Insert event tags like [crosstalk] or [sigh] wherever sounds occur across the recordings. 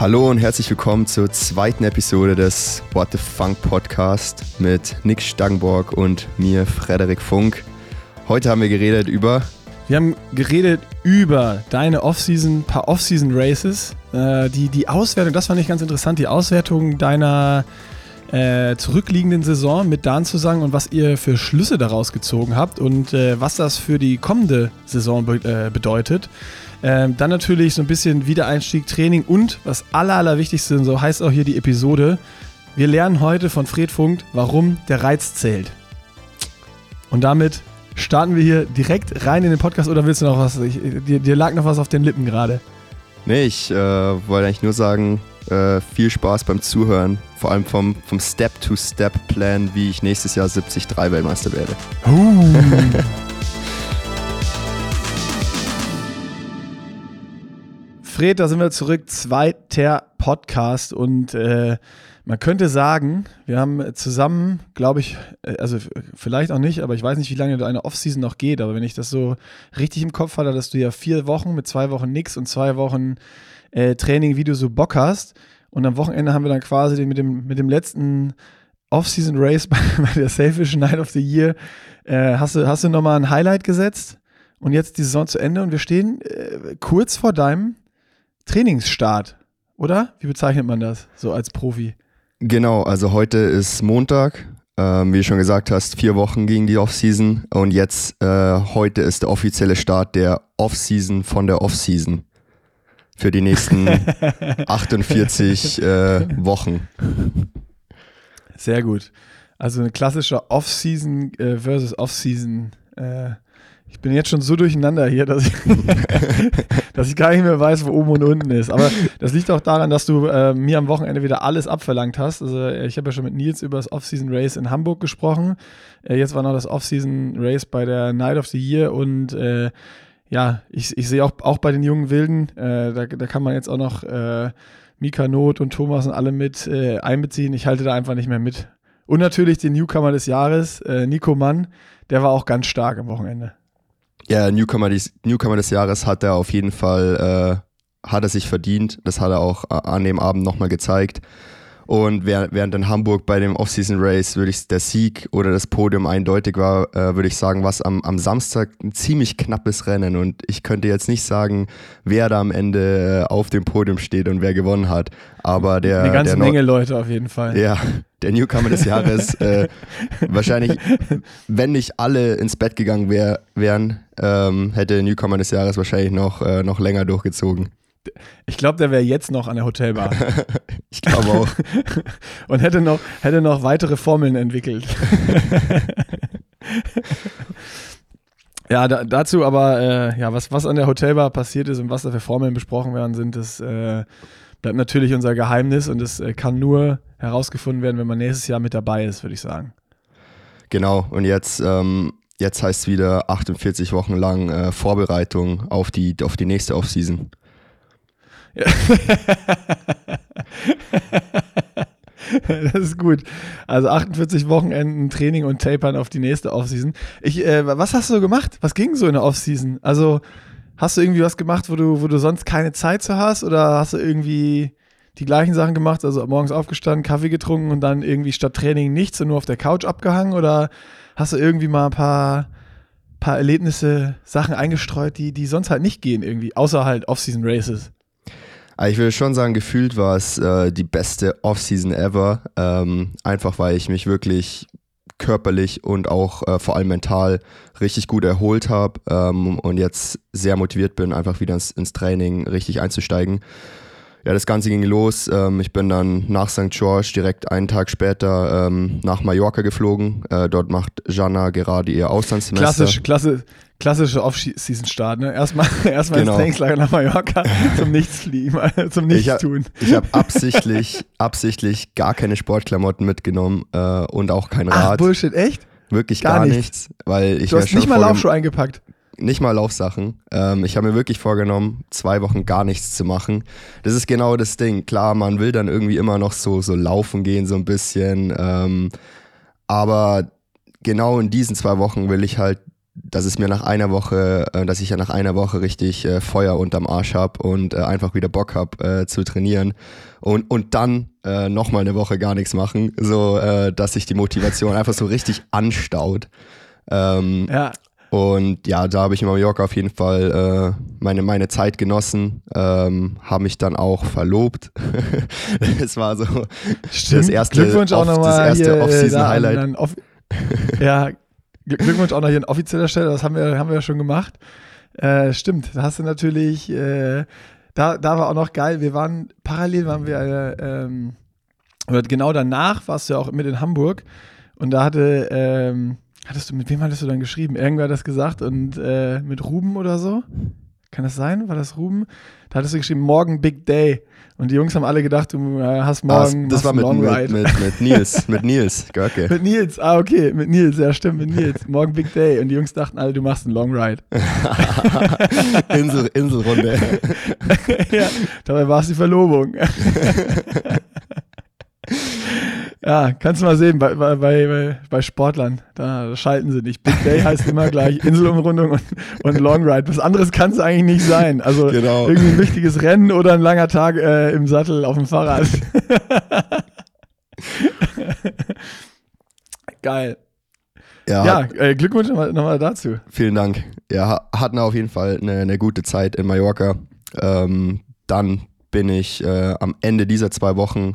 Hallo und herzlich willkommen zur zweiten Episode des What the Funk Podcast mit Nick Stangenborg und mir, Frederik Funk. Heute haben wir geredet über. Wir haben geredet über deine Offseason, paar Offseason Races, äh, die, die Auswertung, das fand ich ganz interessant, die Auswertung deiner äh, zurückliegenden Saison mit Dan zusammen und was ihr für Schlüsse daraus gezogen habt und äh, was das für die kommende Saison be äh, bedeutet. Ähm, dann natürlich so ein bisschen Wiedereinstieg, Training und was aller, allerwichtigste, so heißt auch hier die Episode, wir lernen heute von Fred Funk, warum der Reiz zählt. Und damit starten wir hier direkt rein in den Podcast oder willst du noch was? Ich, dir, dir, lag noch was auf den Lippen gerade. Nee, ich äh, wollte eigentlich nur sagen, äh, viel Spaß beim Zuhören. Vor allem vom, vom Step-to-Step-Plan, wie ich nächstes Jahr 73 Weltmeister werde. Uh. [laughs] Fred, da sind wir zurück. Zweiter Podcast und äh, man könnte sagen, wir haben zusammen, glaube ich, äh, also vielleicht auch nicht, aber ich weiß nicht, wie lange deine Offseason noch geht, aber wenn ich das so richtig im Kopf hatte, dass du ja vier Wochen mit zwei Wochen nix und zwei Wochen äh, Training, wie du so Bock hast. Und am Wochenende haben wir dann quasi mit dem, mit dem letzten Offseason Race [laughs] bei, bei der Selfish Night of the Year, äh, hast du, hast du nochmal ein Highlight gesetzt und jetzt die Saison zu Ende und wir stehen äh, kurz vor deinem Trainingsstart, oder? Wie bezeichnet man das so als Profi? Genau, also heute ist Montag. Ähm, wie du schon gesagt hast, vier Wochen gegen die Offseason und jetzt äh, heute ist der offizielle Start der Offseason von der Offseason für die nächsten [laughs] 48 äh, Wochen. Sehr gut. Also eine klassische Off-Season äh, versus Off-Season äh, ich bin jetzt schon so durcheinander hier, dass ich, [laughs] dass ich gar nicht mehr weiß, wo oben und unten ist. Aber das liegt auch daran, dass du äh, mir am Wochenende wieder alles abverlangt hast. Also ich habe ja schon mit Nils über das Off-Season Race in Hamburg gesprochen. Äh, jetzt war noch das Off-Season Race bei der Night of the Year und äh, ja, ich, ich sehe auch, auch bei den jungen Wilden, äh, da, da kann man jetzt auch noch äh, Mika Not und Thomas und alle mit äh, einbeziehen. Ich halte da einfach nicht mehr mit. Und natürlich den Newcomer des Jahres, Nico Mann, der war auch ganz stark am Wochenende. Ja, Newcomer des, Newcomer des Jahres hat er auf jeden Fall, äh, hat er sich verdient. Das hat er auch äh, an dem Abend nochmal gezeigt. Und während, in Hamburg bei dem Off-Season Race würde ich der Sieg oder das Podium eindeutig war, äh, würde ich sagen, was am, am Samstag ein ziemlich knappes Rennen. Und ich könnte jetzt nicht sagen, wer da am Ende äh, auf dem Podium steht und wer gewonnen hat. Aber der. Eine ganze der Menge Leute auf jeden Fall. Ja, der Newcomer des Jahres. [laughs] äh, wahrscheinlich, wenn nicht alle ins Bett gegangen wär, wären, ähm, hätte der Newcomer des Jahres wahrscheinlich noch, äh, noch länger durchgezogen. Ich glaube, der wäre jetzt noch an der Hotelbar. [laughs] ich glaube auch. [laughs] Und hätte noch, hätte noch weitere Formeln entwickelt. [laughs] ja, da, dazu aber, äh, ja, was, was an der Hotelbar passiert ist und was da für Formeln besprochen werden sind, das äh, bleibt natürlich unser Geheimnis und es äh, kann nur herausgefunden werden, wenn man nächstes Jahr mit dabei ist, würde ich sagen. Genau, und jetzt, ähm, jetzt heißt es wieder 48 Wochen lang äh, Vorbereitung auf die, auf die nächste Offseason. [laughs] Das ist gut. Also 48 Wochenenden Training und Tapern auf die nächste Offseason. Ich, äh, was hast du gemacht? Was ging so in der Offseason? Also hast du irgendwie was gemacht, wo du, wo du sonst keine Zeit zu hast? Oder hast du irgendwie die gleichen Sachen gemacht? Also morgens aufgestanden, Kaffee getrunken und dann irgendwie statt Training nichts und nur auf der Couch abgehangen? Oder hast du irgendwie mal ein paar, paar Erlebnisse, Sachen eingestreut, die, die sonst halt nicht gehen irgendwie, außer halt Offseason Races? Ich würde schon sagen, gefühlt war es äh, die beste Offseason ever. Ähm, einfach weil ich mich wirklich körperlich und auch äh, vor allem mental richtig gut erholt habe ähm, und jetzt sehr motiviert bin, einfach wieder ins, ins Training richtig einzusteigen ja, das Ganze ging los. Ähm, ich bin dann nach St. George direkt einen Tag später ähm, nach Mallorca geflogen. Äh, dort macht Jana gerade ihr Auslandssemester. Klassisch, klasse, klassische Off-Season-Start, ne? Erstmal, [laughs] erstmal genau. ins Trainingslager nach Mallorca [laughs] zum Nichtsfliegen, zum Nichtstun. Ich habe hab [laughs] absichtlich, absichtlich gar keine Sportklamotten mitgenommen äh, und auch kein Rad. Ach, Bullshit, echt? Wirklich gar, gar nichts. nichts. weil ich du hast nicht mal Laufschuhe eingepackt nicht mal Laufsachen. Ähm, ich habe mir wirklich vorgenommen, zwei Wochen gar nichts zu machen. Das ist genau das Ding. Klar, man will dann irgendwie immer noch so, so laufen gehen, so ein bisschen. Ähm, aber genau in diesen zwei Wochen will ich halt dass es mir nach einer Woche, äh, dass ich ja nach einer Woche richtig äh, Feuer unterm Arsch habe und äh, einfach wieder Bock habe äh, zu trainieren und, und dann äh, nochmal eine Woche gar nichts machen, so äh, dass sich die Motivation einfach so richtig anstaut. Ähm, Ja, und ja, da habe ich in Mallorca auf jeden Fall äh, meine, meine Zeit genossen, ähm, habe mich dann auch verlobt. [laughs] Es war so stimmt. das erste, Glückwunsch auch Off- das erste Off-Season-Highlight. Off ja, Glückwunsch auch noch hier an offizieller Stelle, das haben wir, haben wir ja schon gemacht. Äh, stimmt, da hast du natürlich, äh, da, da war auch noch geil, wir waren, parallel waren wir, äh, ähm, genau danach warst du ja auch mit in Hamburg und da hatte, ähm, hattest du, mit wem hattest du dann geschrieben? Irgendwer hat das gesagt und äh, mit Ruben oder so? Kann das sein? War das Ruben? Da hattest du geschrieben, morgen Big Day. Und die Jungs haben alle gedacht, du äh, hast Ah, morgen das machst war mit, mit, mit, mit Nils, mit Nils [laughs] Görke. Mit Nils, ah, okay, mit Nils, ja, stimmt, mit Nils. Morgen Big Day. Und die Jungs dachten alle, du machst einen Long Ride. [laughs] Insel, Inselrunde. [laughs] ja, dabei war es die Verlobung. Ja, kannst du mal sehen, bei, bei, bei, bei Sportlern, da schalten sie nicht. Big Day heißt immer gleich [laughs] Inselumrundung und, und Long Ride. Was anderes kann es eigentlich nicht sein. Also Genau. irgendwie ein wichtiges Rennen oder ein langer Tag äh, im Sattel auf dem Fahrrad. [laughs] Geil. Ja, Ja, äh, Glückwunsch nochmal noch dazu. vielen Dank. Ja, ha- hatten auf jeden Fall eine, eine gute Zeit in Mallorca. Ähm, dann bin ich äh, am Ende dieser zwei Wochen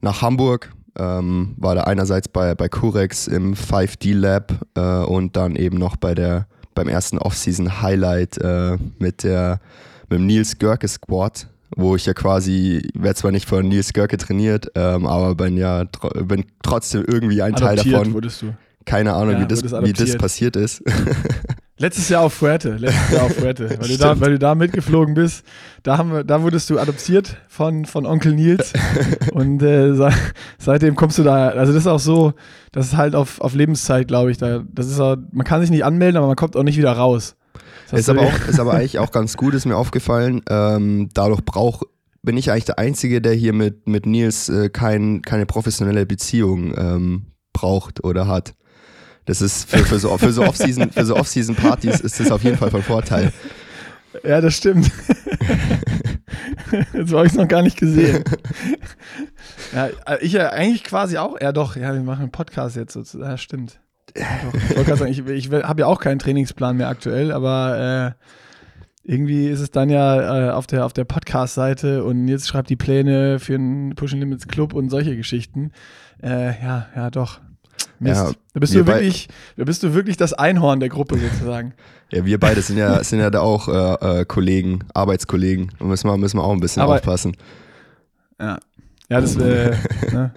nach Hamburg. Ähm, war da einerseits bei, bei Curex im 5D Lab äh, und dann eben noch bei der, beim ersten Off-Season Highlight äh, mit, der, mit dem Nils Görke Squad, wo ich ja quasi, werde zwar nicht von Nils Görke trainiert, ähm, aber bin ja tro bin trotzdem irgendwie ein Teil Adoptiert davon. wurdest du. Keine Ahnung, Ja, wie, das, wie das passiert ist. [laughs] Letztes Jahr auf Fuerte, letztes Jahr auf Fuerte, [laughs] weil du, da, weil du da mitgeflogen bist. Da, haben wir, da wurdest du adoptiert von, von Onkel Nils [laughs] und äh, se- seitdem kommst du da, also das ist auch so, das ist halt auf, auf Lebenszeit, glaube ich. Da, das ist auch, man kann sich nicht anmelden, aber man kommt auch nicht wieder raus. Ist aber, auch, ist aber [laughs] eigentlich auch ganz gut, ist mir aufgefallen. Ähm, dadurch brauch, bin ich eigentlich der Einzige, der hier mit, mit Nils äh, kein, keine professionelle Beziehung ähm, braucht oder hat. Das ist für, für so, für so Off-Season für so Off-Season-Partys ist das auf jeden Fall von Vorteil. Ja, das stimmt. [laughs] Jetzt habe ich es noch gar nicht gesehen. Ja, äh, ich ja eigentlich quasi auch. Ja, doch, ja, wir machen einen Podcast jetzt sozusagen. Ja, stimmt. Ja, sagen, ich, ich habe ja auch keinen Trainingsplan mehr aktuell, aber äh, irgendwie ist es dann ja äh, auf der, auf der Podcast-Seite und jetzt schreibt die Pläne für einen Pushing Limits Club und solche Geschichten. Äh, ja, ja, doch. Mist. Ja, da, bist du wirklich, da bist du wirklich das Einhorn der Gruppe sozusagen. [laughs] Ja, wir beide sind ja, sind ja da auch äh, äh, Kollegen, Arbeitskollegen. Da müssen wir, müssen wir auch ein bisschen Aber- aufpassen. Ja, ja das äh, [laughs] ne,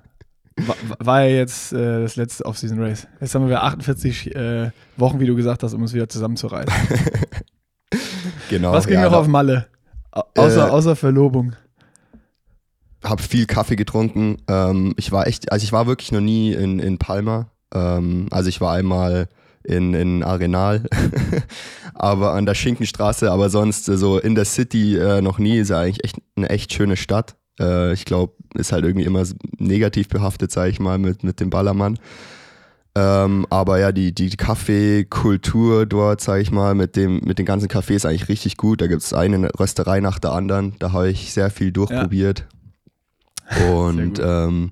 war, war ja jetzt äh, das letzte Off-Season-Race. Jetzt haben wir 48 äh, Wochen, wie du gesagt hast, um uns wieder zusammenzureißen. [laughs] Genau. Was ging ja, noch auf Malle? Au- Außer, Äh, außer Verlobung. habe viel Kaffee getrunken. Ähm, ich war echt, also ich war wirklich noch nie in, in Palma. Ähm, also ich war einmal in, in Arenal, [laughs] aber an der Schinkenstraße, aber sonst äh, so in der City äh, noch nie. Ist ja eigentlich echt eine echt schöne Stadt. Äh, ich glaube, ist halt irgendwie immer negativ behaftet, sage ich mal, mit, mit dem Ballermann. Ähm, aber ja, die, die Kaffeekultur dort, sage ich mal, mit, dem, mit den ganzen Cafés eigentlich richtig gut. Da gibt es eine Rösterei nach der anderen. Da habe ich sehr viel durchprobiert. [laughs] Und gut. ähm,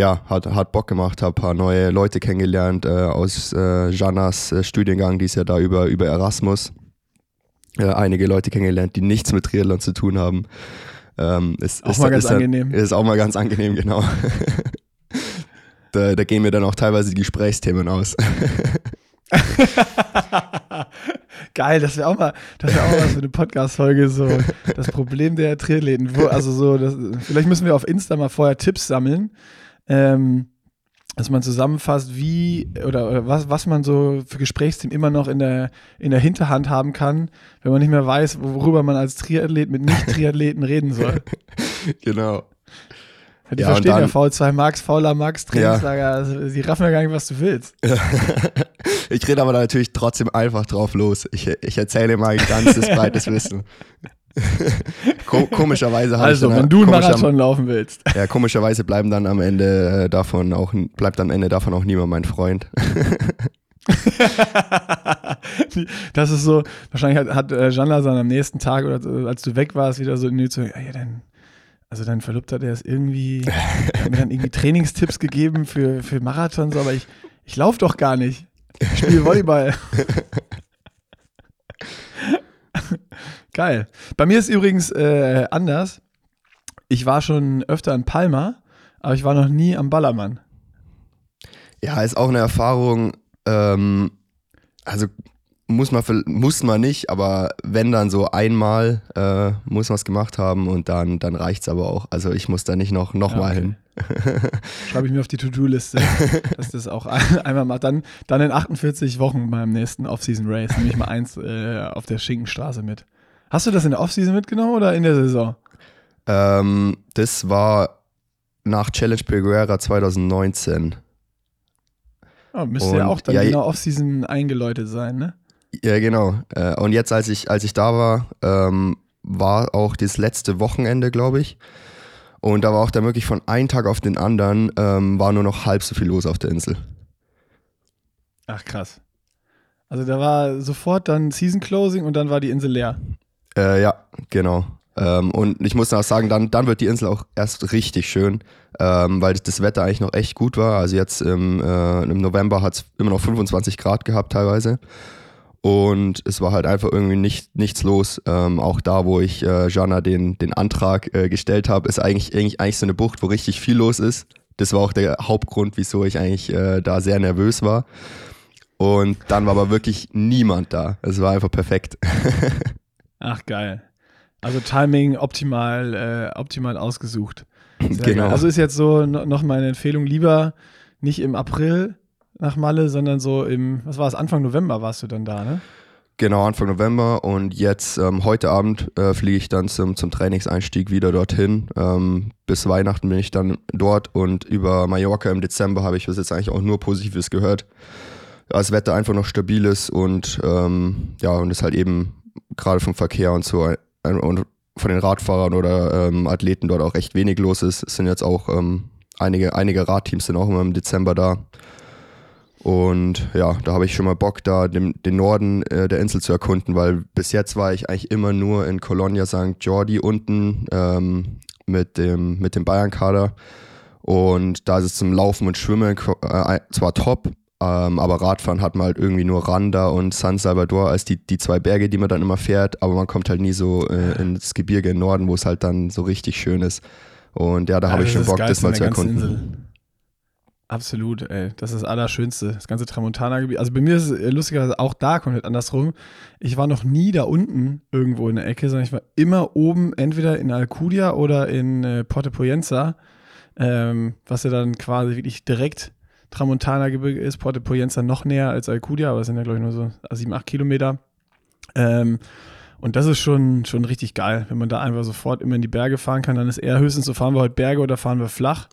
ja, hat, hat Bock gemacht, habe ein paar neue Leute kennengelernt äh, aus äh, Janas äh, Studiengang, die ist ja da über, über Erasmus. Äh, einige Leute kennengelernt, die nichts mit Triathlon zu tun haben. Ähm, ist, Auch ist, mal ganz ist angenehm. Ist auch mal ganz angenehm, genau. [laughs] da, da gehen mir dann auch teilweise die Gesprächsthemen aus. [laughs] Geil, das wäre auch mal, das wäre auch mal was für eine Podcast-Folge, so das Problem der Triathleten. Wo, also so, das, vielleicht müssen wir auf Insta mal vorher Tipps sammeln, ähm, dass man zusammenfasst, wie oder, oder was, was man so für Gesprächsthemen immer noch in der, in der Hinterhand haben kann, wenn man nicht mehr weiß, worüber man als Triathlet mit Nicht-Triathleten reden soll. [laughs] genau. Die Ja, verstehen ja dann- V2 Max, Fauler Max, Trainingslager, also, die raffen ja gar nicht, was du willst. [laughs] ich rede aber natürlich trotzdem einfach drauf los. Ich, ich erzähle mein ganzes [laughs] breites Wissen. [laughs] Ko komischerweise habe Also, ich dann, wenn du einen Marathon laufen willst. Ja, komischerweise bleiben dann am Ende äh, davon auch bleibt am Ende davon auch niemand mein Freund. [laughs] das ist so, wahrscheinlich hat, hat äh, Janla dann am nächsten Tag oder so, als du weg warst, wieder so in so, ja, ja, dann, also dein Verlobter, der ist irgendwie, hat mir dann irgendwie Trainingstipps gegeben für, für Marathons, aber ich, ich laufe doch gar nicht. Ich spiele Volleyball. [laughs] Geil. Bei mir ist übrigens äh, anders. Ich war schon öfter in Palma, aber ich war noch nie am Ballermann. Ja, ist auch eine Erfahrung, ähm, also muss man, muss man nicht, aber wenn dann so einmal äh, muss man es gemacht haben und dann, dann reicht es aber auch. Also ich muss da nicht noch, noch ja, mal okay. hin. [laughs] Schreibe ich mir auf die To-Do-Liste, [laughs] dass das auch ein, einmal macht. Dann, dann in 48 Wochen beim nächsten Off-Season-Race nehme ich mal eins äh, auf der Schinkenstraße mit. Hast du das in der Off-Season mitgenommen oder in der Saison? Ähm, das war nach Challenge Peguera 2019. Oh, müsste und, ja auch dann ja, genau Off-Season eingeläutet sein, ne? Ja, genau. Äh, und jetzt, als ich, als ich da war, ähm, war auch das letzte Wochenende, glaube ich. Und da war auch dann wirklich von einem Tag auf den anderen, ähm, war nur noch halb so viel los auf der Insel. Ach krass. Also da war sofort dann Season Closing und dann war die Insel leer. Äh, ja, genau. Ähm, und ich muss auch sagen, dann, dann wird die Insel auch erst richtig schön, ähm, weil das Wetter eigentlich noch echt gut war. Also jetzt im, äh, im November hat es immer noch 25 Grad gehabt teilweise. Und es war halt einfach irgendwie nicht, nichts los. Ähm, auch da, wo ich äh, Jana den, den Antrag äh, gestellt habe, ist eigentlich, eigentlich, eigentlich so eine Bucht, wo richtig viel los ist. Das war auch der Hauptgrund, wieso ich eigentlich äh, da sehr nervös war. Und dann war aber wirklich niemand da. Es war einfach perfekt. [laughs] Ach, geil. Also Timing optimal, äh, optimal ausgesucht. Sehr genau. Geil. Also ist jetzt so noch meine Empfehlung, lieber nicht im April nach Malle, sondern so im, was war es, Anfang November warst du dann da, ne? Genau, Anfang November und jetzt ähm, heute Abend äh, fliege ich dann zum, zum Trainingseinstieg wieder dorthin. Ähm, bis Weihnachten bin ich dann dort und über Mallorca im Dezember habe ich bis jetzt eigentlich auch nur Positives gehört. Das Wetter einfach noch stabil ist und ähm, ja, und es halt eben gerade vom Verkehr und so und von den Radfahrern oder ähm, Athleten dort auch recht wenig los ist. Es sind jetzt auch ähm, einige, einige Radteams sind auch immer im Dezember da. Und ja, da habe ich schon mal Bock, da den, den Norden äh, der Insel zu erkunden, weil bis jetzt war ich eigentlich immer nur in Colonia St. Jordi unten ähm, mit dem, mit dem Bayern-Kader. Und da ist es zum Laufen und Schwimmen äh, zwar top, ähm, aber Radfahren hat man halt irgendwie nur Randa und San Salvador als die, die zwei Berge, die man dann immer fährt, aber man kommt halt nie so äh, ins Gebirge im Norden, wo es halt dann so richtig schön ist. Und ja, da habe ich schon Bock, das mal zu erkunden. Insel. Absolut, ey. Das ist das Allerschönste. Das ganze Tramontana-Gebiet. Also bei mir ist es lustigerweise auch da komplett andersrum. Ich war noch nie da unten irgendwo in der Ecke, sondern ich war immer oben, entweder in Alcudia oder in äh, Porte Poyenza, ähm, was ja dann quasi wirklich direkt Tramontana-Gebirge ist, Porte Poyenza noch näher als Alcudia, aber es sind ja, glaube ich, nur so sieben, acht Kilometer. Ähm, und das ist schon, schon richtig geil, wenn man da einfach sofort immer in die Berge fahren kann. Dann ist eher höchstens so, fahren wir heute Berge oder fahren wir flach.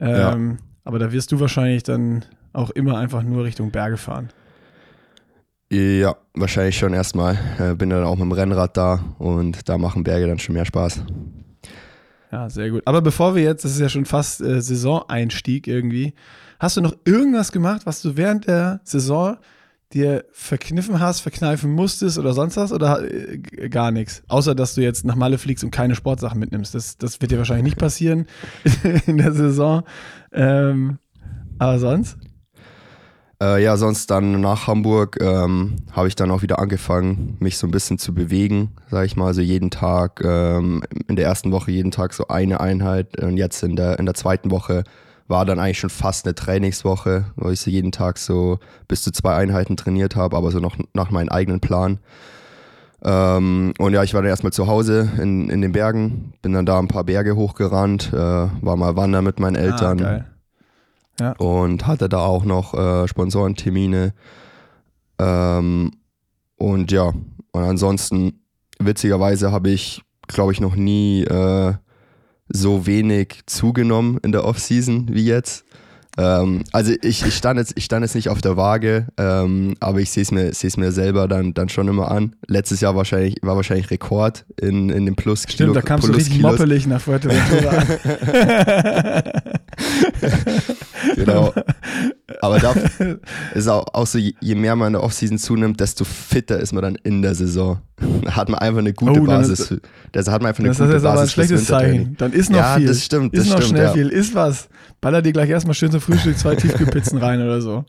Ähm, ja. Aber da wirst du wahrscheinlich dann auch immer einfach nur Richtung Berge fahren. Ja, wahrscheinlich schon erstmal. Äh, bin dann auch mit dem Rennrad da und da machen Berge dann schon mehr Spaß. Ja, sehr gut. Aber bevor wir jetzt, das ist ja schon fast äh, Saisoneinstieg irgendwie, Hast du noch irgendwas gemacht, was du während der Saison dir verkniffen hast, verkneifen musstest oder sonst was oder äh, gar nichts? Außer, dass du jetzt nach Malle fliegst und keine Sportsachen mitnimmst. Das, das wird dir wahrscheinlich nicht passieren [laughs] in der Saison. Ähm, aber sonst? Äh, ja, sonst dann nach Hamburg ähm, habe ich dann auch wieder angefangen, mich so ein bisschen zu bewegen, sage ich mal. Also jeden Tag, ähm, in der ersten Woche jeden Tag so eine Einheit und jetzt in der, in der zweiten Woche war dann eigentlich schon fast eine Trainingswoche, wo ich so jeden Tag so bis zu zwei Einheiten trainiert habe, aber so noch nach meinem eigenen Plan. Ähm, und ja, ich war dann erstmal zu Hause in, in den Bergen, bin dann da ein paar Berge hochgerannt, äh, war mal wandern mit meinen ah, Eltern ah, ja. und hatte da auch noch äh, Sponsorentermine. Ähm, und ja, und ansonsten, witzigerweise habe ich, glaube ich, noch nie äh, so wenig zugenommen in der Offseason wie jetzt. Ähm, also ich, ich, stand jetzt, ich stand jetzt nicht auf der Waage, ähm, aber ich sehe es mir, mir selber dann, dann schon immer an. Letztes Jahr wahrscheinlich, war wahrscheinlich Rekord in, in den Plus Stimmt, da kamst du richtig moppelig nach Fuerteventura. [laughs] [laughs] genau. Aber da [laughs] ist auch, auch so, je mehr man in der Offseason zunimmt, desto fitter ist man dann in der Saison. Da hat man einfach eine gute oh, Basis. Ist, da hat man einfach eine das gute ist aber ein schlechtes Zeichen. Dann ist noch ja, viel. das stimmt. Ist das noch stimmt, schnell ja. viel. Ist was. Baller dir gleich erstmal schön zum Frühstück zwei [laughs] Tiefkühlpizzen rein oder so.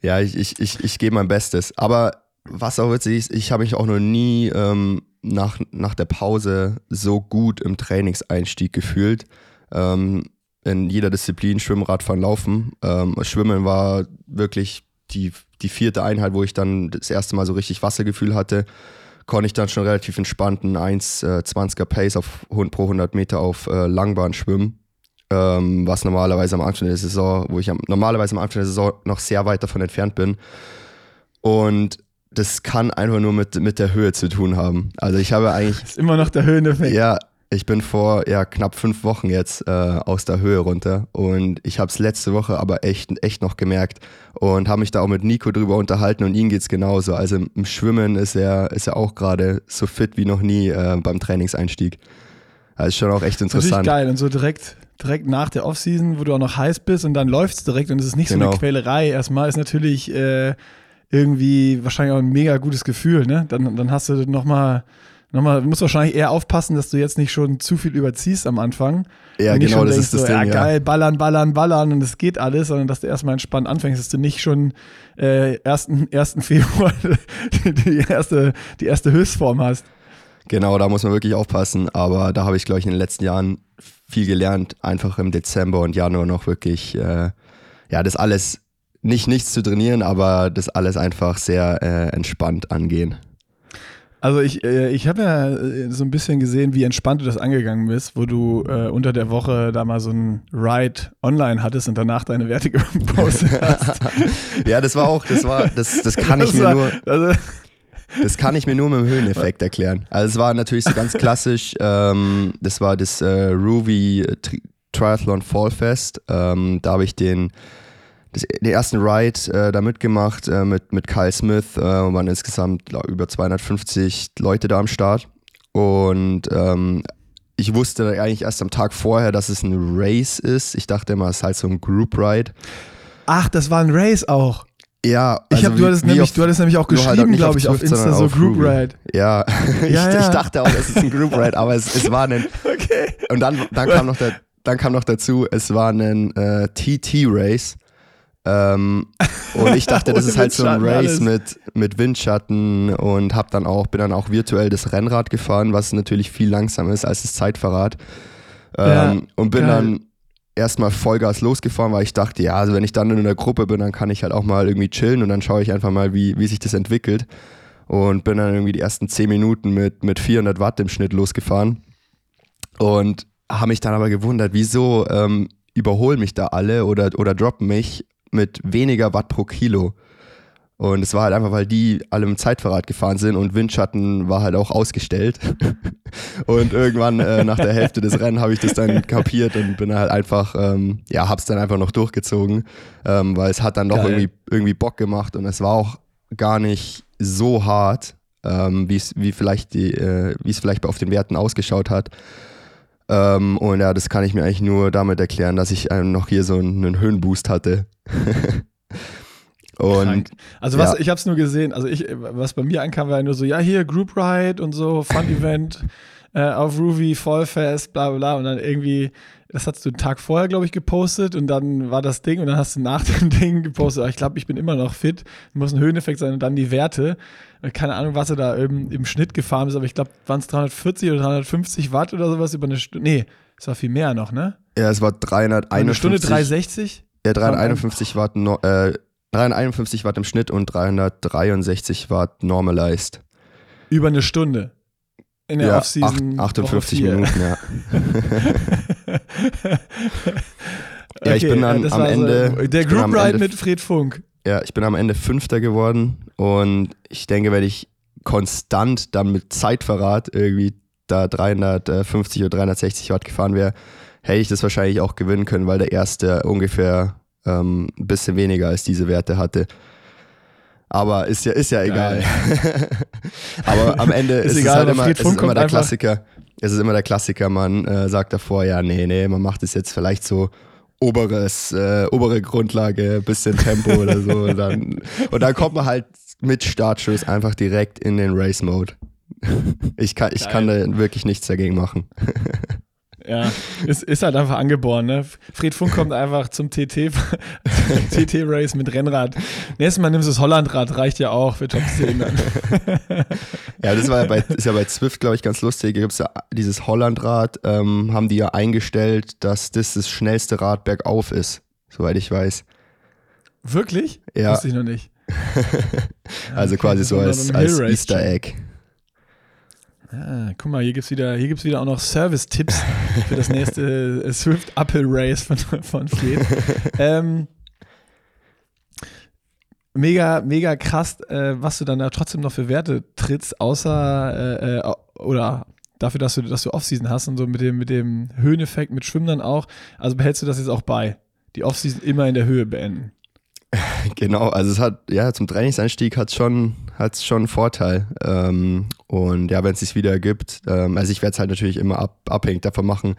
Ja, ich, ich, ich, ich gebe mein Bestes. Aber was auch witzig ist, ich habe mich auch noch nie ähm, nach, nach der Pause so gut im Trainingseinstieg gefühlt. Ähm, in jeder Disziplin, Schwimmen, Radfahren, Laufen. Ähm, Schwimmen war wirklich die, die vierte Einheit, wo ich dann das erste Mal so richtig Wassergefühl hatte. Konnte ich dann schon relativ entspannten 1,20er Pace auf, pro 100 Meter auf äh, Langbahn schwimmen. Ähm, was normalerweise am Anfang der Saison, wo ich am, normalerweise am Anfang der Saison noch sehr weit davon entfernt bin. Und das kann einfach nur mit, mit der Höhe zu tun haben. Also ich habe eigentlich. Das ist immer noch der Höheneffekt. Ja, ich bin vor ja, knapp fünf Wochen jetzt äh, aus der Höhe runter und ich habe es letzte Woche aber echt, echt noch gemerkt und habe mich da auch mit Nico drüber unterhalten und ihm geht es genauso. Also im Schwimmen ist er, ist er auch gerade so fit wie noch nie äh, beim Trainingseinstieg. Also ist schon auch echt interessant. Natürlich geil und so direkt, direkt nach der Offseason, wo du auch noch heiß bist und dann läuft es direkt und es ist nicht genau. so eine Quälerei. Erstmal ist natürlich äh, irgendwie wahrscheinlich auch ein mega gutes Gefühl, ne? Dann, dann hast du nochmal nochmal, du musst wahrscheinlich eher aufpassen, dass du jetzt nicht schon zu viel überziehst am Anfang. Ja, und genau, das denkst, ist das so, Ding. Ja, geil, ballern, ballern, ballern und es geht alles, sondern dass du erstmal entspannt anfängst, dass du nicht schon äh, 1. 1. Februar [laughs] die, erste, die erste Höchstform hast. Genau, da muss man wirklich aufpassen, aber da habe ich, glaube ich, in den letzten Jahren viel gelernt, einfach im Dezember und Januar noch wirklich, äh, ja, das alles nicht nichts zu trainieren, aber das alles einfach sehr äh, entspannt angehen. Also ich, äh, ich habe ja äh, so ein bisschen gesehen, wie entspannt du das angegangen bist, wo du äh, unter der Woche da mal so ein Ride online hattest und danach deine Werte [laughs] gepostet hast. ja, das war auch, das war, das, das kann das ich war, mir nur. Also das kann ich mir nur mit dem Höheneffekt erklären. Also es war natürlich so ganz klassisch, ähm, das war das äh, Ruby Triathlon Fallfest. Ähm, da habe ich den das, den ersten Ride äh, da mitgemacht äh, mit, mit Kyle Smith äh, waren insgesamt glaub, über 250 Leute da am Start. Und ähm, ich wusste eigentlich erst am Tag vorher, dass es ein Race ist. Ich dachte immer, es ist halt so ein Group Ride. Ach, das war ein Race auch. Ja, also ich hab, du, hattest nämlich, auf, du hattest nämlich auch halt geschrieben, halt glaube ich, auf Insta so Group Ride. Ja, [laughs] ich, ja, ja. ich, dachte auch, es ist ein Group Ride, aber es, es war ein. [laughs] Okay. Und dann, dann, kam noch der, dann kam noch dazu, es war ein äh, TT-Race. Ähm, und ich dachte, [laughs] das ist halt so ein Race mit, mit Windschatten und hab dann auch, bin dann auch virtuell das Rennrad gefahren, was natürlich viel langsamer ist als das Zeitfahrrad. Ähm, ja, und bin geil. dann erstmal Vollgas losgefahren, weil ich dachte, ja, also wenn ich dann in einer Gruppe bin, dann kann ich halt auch mal irgendwie chillen und dann schaue ich einfach mal, wie, wie sich das entwickelt. Und bin dann irgendwie die ersten 10 Minuten mit, mit 400 Watt im Schnitt losgefahren. Und habe mich dann aber gewundert, wieso ähm, überholen mich da alle oder, oder droppen mich mit weniger Watt pro Kilo. Und es war halt einfach, weil die alle im Zeitverrat gefahren sind und Windschatten war halt auch ausgestellt. [laughs] und irgendwann äh, nach der Hälfte des Rennens habe ich das dann kapiert und bin halt einfach, ähm, ja, hab's dann einfach noch durchgezogen, ähm, weil es hat dann doch irgendwie, irgendwie Bock gemacht und es war auch gar nicht so hart, ähm, wie vielleicht die, äh, wie es vielleicht auf den Werten ausgeschaut hat. Ähm, und ja, das kann ich mir eigentlich nur damit erklären, dass ich ähm, noch hier so einen, Höhenboost hatte. [laughs] und Krank. also was, ja. ich habe es nur gesehen, also ich, was bei mir ankam, war nur so, ja hier Group Ride und so, Fun Event äh, auf Ruby, Fallfest, bla bla und dann irgendwie, das hast du einen Tag vorher, glaube ich, gepostet und dann war das Ding und dann hast du nach [laughs] dem Ding gepostet, ich glaube, ich bin immer noch fit, muss ein Höheneffekt sein und dann die Werte keine Ahnung, was er da im, im Schnitt gefahren ist, aber ich glaube, waren es 340 oder 350 Watt oder sowas über eine Stunde. Nee, es war viel mehr noch, ne? Ja, es war 351. Eine Stunde 360? Ja, 351 Watt, äh, 351 Watt im Schnitt und 363 Watt normalized. Über eine Stunde. In der ja, Offseason. 58 Minuten, ja. [laughs] ja, ich bin dann am Ende. So, der Group Ride mit Fred Funk. Ja, ich bin am Ende Fünfter geworden und ich denke, wenn ich konstant dann mit Zeitverrat irgendwie da 350 oder 360 Watt gefahren wäre, hätte ich das wahrscheinlich auch gewinnen können, weil der erste ungefähr ähm, ein bisschen weniger als diese Werte hatte. Aber ist ja, ist ja egal. [laughs] Aber am Ende ist, ist egal, es halt immer, es ist immer der Klassiker. Es ist immer der Klassiker, man äh, sagt davor, ja, nee, nee, man macht es jetzt vielleicht so oberes, äh, obere Grundlage, bisschen Tempo oder so. Und dann, [laughs] und dann kommt man halt mit Startschuss einfach direkt in den Race-Mode. Ich kann, ich kann da wirklich nichts dagegen machen. [laughs] Ja, ist, ist halt einfach angeboren. Ne? Fred Funk kommt einfach zum TT, TT-Race [laughs] mit Rennrad. Nächstes Mal nimmst du das Hollandrad, reicht ja auch für Top 10 dann. [laughs] ja, das war ja bei, ist ja bei Zwift, glaube ich, ganz lustig. Da gibt es ja dieses Hollandrad, ähm, haben die ja eingestellt, dass das das schnellste Rad bergauf ist, soweit ich weiß. Wirklich? Ja. Wusste ich noch nicht. [laughs] also okay, quasi so als, als Easter Egg. Ah, guck mal, hier gibt es wieder, wieder auch noch Service-Tipps für das nächste äh, Swift Apple Race von, von Fleet. [laughs] ähm, mega, mega krass, äh, was du dann da trotzdem noch für Werte trittst, außer äh, äh, oder dafür, dass du, dass du Offseason hast und so mit dem, mit dem Höheneffekt, mit Schwimmen dann auch. Also behältst du das jetzt auch bei? Die Offseason immer in der Höhe beenden. [laughs] Genau, also es hat, ja, zum Trainingseinstieg hat es schon, hat's schon einen Vorteil. Ähm, und ja, wenn es sich wieder ergibt, ähm, also ich werde es halt natürlich immer ab, abhängig davon machen,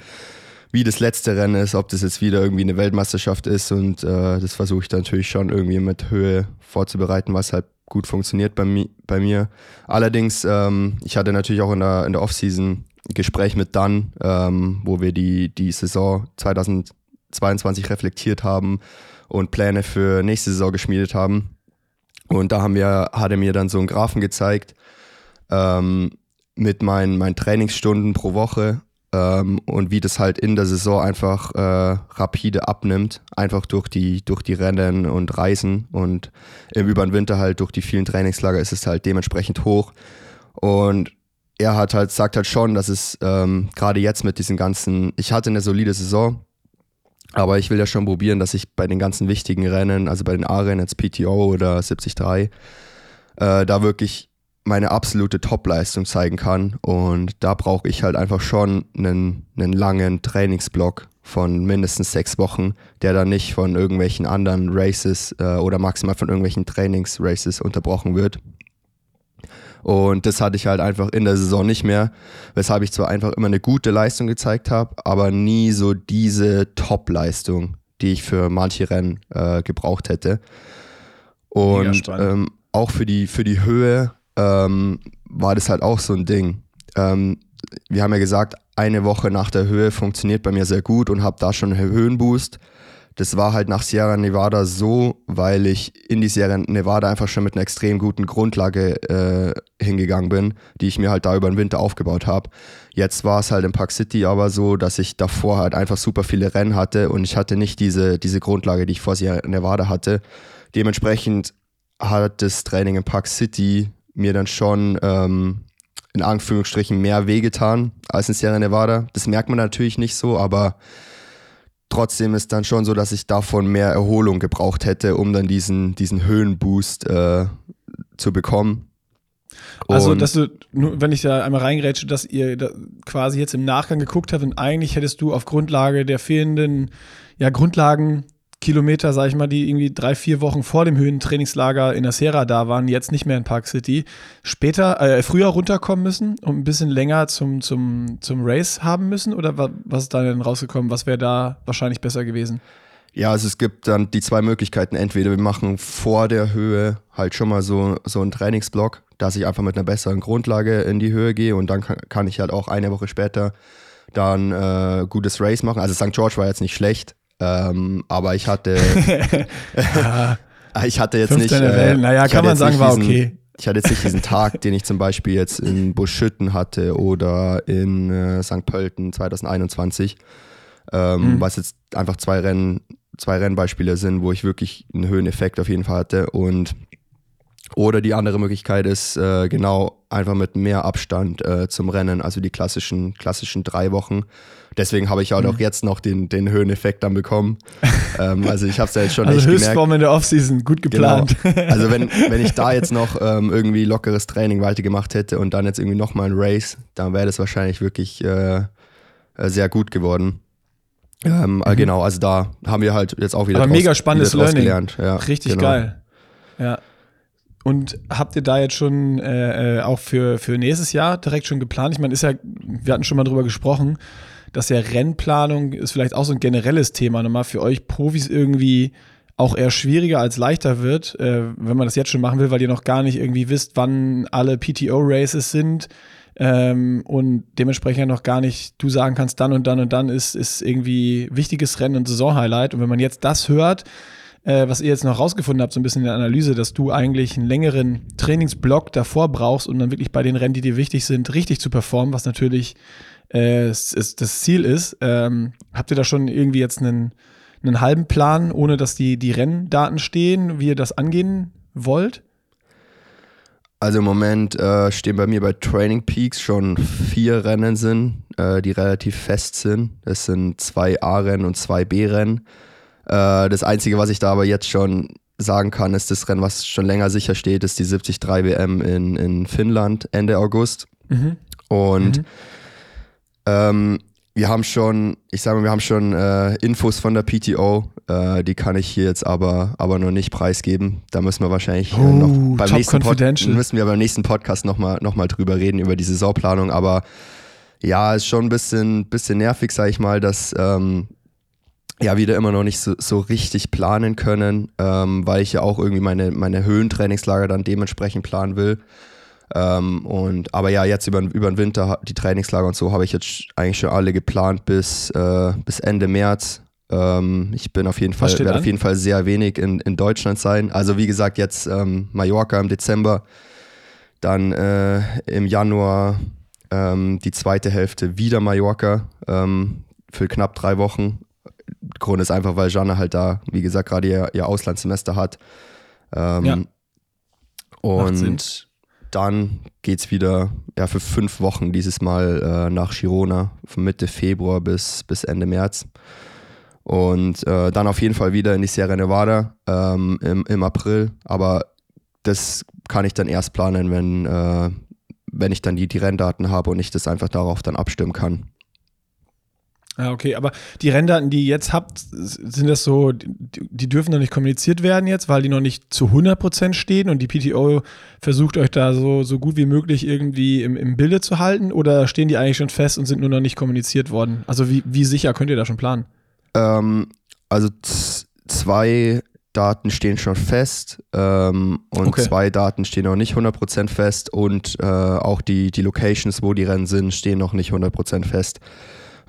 wie das letzte Rennen ist, ob das jetzt wieder irgendwie eine Weltmeisterschaft ist und äh, das versuche ich dann natürlich schon irgendwie mit Höhe vorzubereiten, was halt gut funktioniert bei, mi bei mir. Allerdings, ähm, ich hatte natürlich auch in der, in der Offseason Gespräch mit Dan, ähm, wo wir die, die Saison 2022 reflektiert haben und Pläne für nächste Saison geschmiedet haben. Und da haben wir, hat er mir dann so einen Graphen gezeigt ähm, mit meinen, meinen Trainingsstunden pro Woche ähm, und wie das halt in der Saison einfach äh, rapide abnimmt, einfach durch die, durch die Rennen und Reisen und im über den Winter halt durch die vielen Trainingslager ist es halt dementsprechend hoch. Und er hat halt, sagt halt schon, dass es ähm, gerade jetzt mit diesen ganzen, ich hatte eine solide Saison, aber ich will ja schon probieren, dass ich bei den ganzen wichtigen Rennen, also bei den A-Rennen, jetzt PTO oder 73, äh, da wirklich meine absolute Top-Leistung zeigen kann. Und da brauche ich halt einfach schon einen, einen langen Trainingsblock von mindestens sechs Wochen, der dann nicht von irgendwelchen anderen Races äh, oder maximal von irgendwelchen Trainingsraces unterbrochen wird. Und das hatte ich halt einfach in der Saison nicht mehr, weshalb ich zwar einfach immer eine gute Leistung gezeigt habe, aber nie so diese Top-Leistung, die ich für manche Rennen äh, gebraucht hätte. Und ähm, auch für die, für die Höhe ähm, war das halt auch so ein Ding. Ähm, wir haben ja gesagt, eine Woche nach der Höhe funktioniert bei mir sehr gut und habe da schon einen Höhenboost das war halt nach Sierra Nevada so, weil ich in die Sierra Nevada einfach schon mit einer extrem guten Grundlage äh, hingegangen bin, die ich mir halt da über den Winter aufgebaut habe. Jetzt war es halt in Park City aber so, dass ich davor halt einfach super viele Rennen hatte und ich hatte nicht diese, diese Grundlage, die ich vor Sierra Nevada hatte. Dementsprechend hat das Training in Park City mir dann schon ähm, in Anführungsstrichen mehr wehgetan als in Sierra Nevada. Das merkt man natürlich nicht so, aber Trotzdem ist dann schon so, dass ich davon mehr Erholung gebraucht hätte, um dann diesen, diesen Höhenboost äh, zu bekommen. Also, dass du, nur wenn ich da einmal reingrätsche, dass ihr da quasi jetzt im Nachgang geguckt habt und eigentlich hättest du auf Grundlage der fehlenden ja, Grundlagen Kilometer, sag ich mal, die irgendwie drei, vier Wochen vor dem Höhentrainingslager in der Sierra da waren, jetzt nicht mehr in Park City, später, äh, früher runterkommen müssen und ein bisschen länger zum, zum, zum Race haben müssen? Oder was, was ist da denn rausgekommen? Was wäre da wahrscheinlich besser gewesen? Ja, also es gibt dann die zwei Möglichkeiten. Entweder wir machen vor der Höhe halt schon mal so, so einen Trainingsblock, dass ich einfach mit einer besseren Grundlage in die Höhe gehe und dann kann, kann ich halt auch eine Woche später dann äh, gutes Race machen. Also St. George war jetzt nicht schlecht, ähm, aber ich hatte. [laughs] [laughs] ich hatte jetzt nicht. Äh, naja, kann man sagen, war okay. Ich hatte jetzt nicht diesen Tag, den ich zum Beispiel jetzt in Buschütten hatte oder in äh, St. Pölten 2021, ähm, mhm. was jetzt einfach zwei Rennen, zwei Rennbeispiele sind, wo ich wirklich einen Höheneffekt auf jeden Fall hatte. Und oder die andere Möglichkeit ist äh, genau einfach mit mehr Abstand äh, zum Rennen, also die klassischen, klassischen drei Wochen. Deswegen habe ich halt mhm. auch jetzt noch den, den Höheneffekt dann bekommen. [laughs] ähm, also ich habe es ja jetzt schon also echt Höchstform in der Offseason, gut genau. geplant. Genau. [laughs] Also wenn, wenn ich da [laughs] jetzt noch ähm, irgendwie lockeres Training weiter gemacht hätte und dann jetzt irgendwie nochmal ein Race, dann wäre das wahrscheinlich wirklich äh, äh sehr gut geworden. Ähm, mhm. Genau, also da haben wir halt jetzt auch wieder Aber draus, mega spannendes Learning. gelernt. Ja, Richtig genau. geil. Ja. Und habt ihr da jetzt schon äh, äh, auch für, für nächstes Jahr direkt schon geplant? Ich meine, ist ja, wir hatten schon mal drüber gesprochen, dass ja Rennplanung ist vielleicht auch so ein generelles Thema, nochmal für euch Profis irgendwie auch eher schwieriger als leichter wird, äh, wenn man das jetzt schon machen will, weil ihr noch gar nicht irgendwie wisst, wann alle PTO-Races sind ähm, und dementsprechend noch gar nicht du sagen kannst, dann und dann und dann ist, ist irgendwie wichtiges Rennen und Saisonhighlight. Und wenn man jetzt das hört, äh, was ihr jetzt noch rausgefunden habt, so ein bisschen in der Analyse, dass du eigentlich einen längeren Trainingsblock davor brauchst, um dann wirklich bei den Rennen, die dir wichtig sind, richtig zu performen, was natürlich äh, das, Ziel ist. Ähm, habt ihr da schon irgendwie jetzt einen, einen halben Plan, ohne dass die, die Renndaten stehen, wie ihr das angehen wollt? Also im Moment äh, stehen bei mir bei Training Peaks schon vier Rennen sind, äh, die relativ fest sind. Es sind zwei A-Rennen und zwei B-Rennen. Äh, das Einzige, was ich da aber jetzt schon sagen kann, ist das Rennen, was schon länger sicher steht, ist die 73 WM in, in Finnland Ende August. Mhm. Und mhm. Ähm, wir haben schon, ich sage mal, wir haben schon äh, Infos von der PTO, äh, die kann ich hier jetzt aber, aber noch nicht preisgeben. Da müssen wir wahrscheinlich oh, äh, noch beim nächsten, Pod müssen wir beim nächsten Podcast nochmal noch mal drüber reden, über die Saisonplanung. Aber ja, ist schon ein bisschen, bisschen nervig, sage ich mal, dass ähm, ja wieder immer noch nicht so, so richtig planen können, ähm, weil ich ja auch irgendwie meine, meine Höhentrainingslager dann dementsprechend planen will. Ähm, und, aber ja, jetzt über, über den Winter, die Trainingslager und so, habe ich jetzt eigentlich schon alle geplant bis, äh, bis Ende März. Ähm, ich bin auf jeden Fall, werde auf jeden Fall sehr wenig in, in Deutschland sein. Also wie gesagt, jetzt ähm, Mallorca im Dezember, dann äh, im Januar ähm, die zweite Hälfte wieder Mallorca ähm, für knapp drei Wochen Grund ist einfach, weil Janne halt da, wie gesagt, gerade ihr, ihr Auslandssemester hat. Ähm, ja. Und dann geht es wieder ja, für fünf Wochen dieses Mal äh, nach Girona, von Mitte Februar bis, bis Ende März. Und äh, dann auf jeden Fall wieder in die Sierra Nevada ähm, im, im April. Aber das kann ich dann erst planen, wenn, äh, wenn ich dann die, die Renndaten habe und ich das einfach darauf dann abstimmen kann. Ja, okay, aber die Renndaten, die ihr jetzt habt, sind das so, die dürfen noch nicht kommuniziert werden jetzt, weil die noch nicht zu 100% stehen und die PTO versucht euch da so, so gut wie möglich irgendwie im, im Bilde zu halten oder stehen die eigentlich schon fest und sind nur noch nicht kommuniziert worden? Also wie, wie sicher könnt ihr da schon planen? Ähm, also zwei Daten stehen schon fest ähm, und okay. zwei Daten stehen noch nicht 100% fest und äh, auch die, die Locations, wo die Rennen sind, stehen noch nicht 100% fest.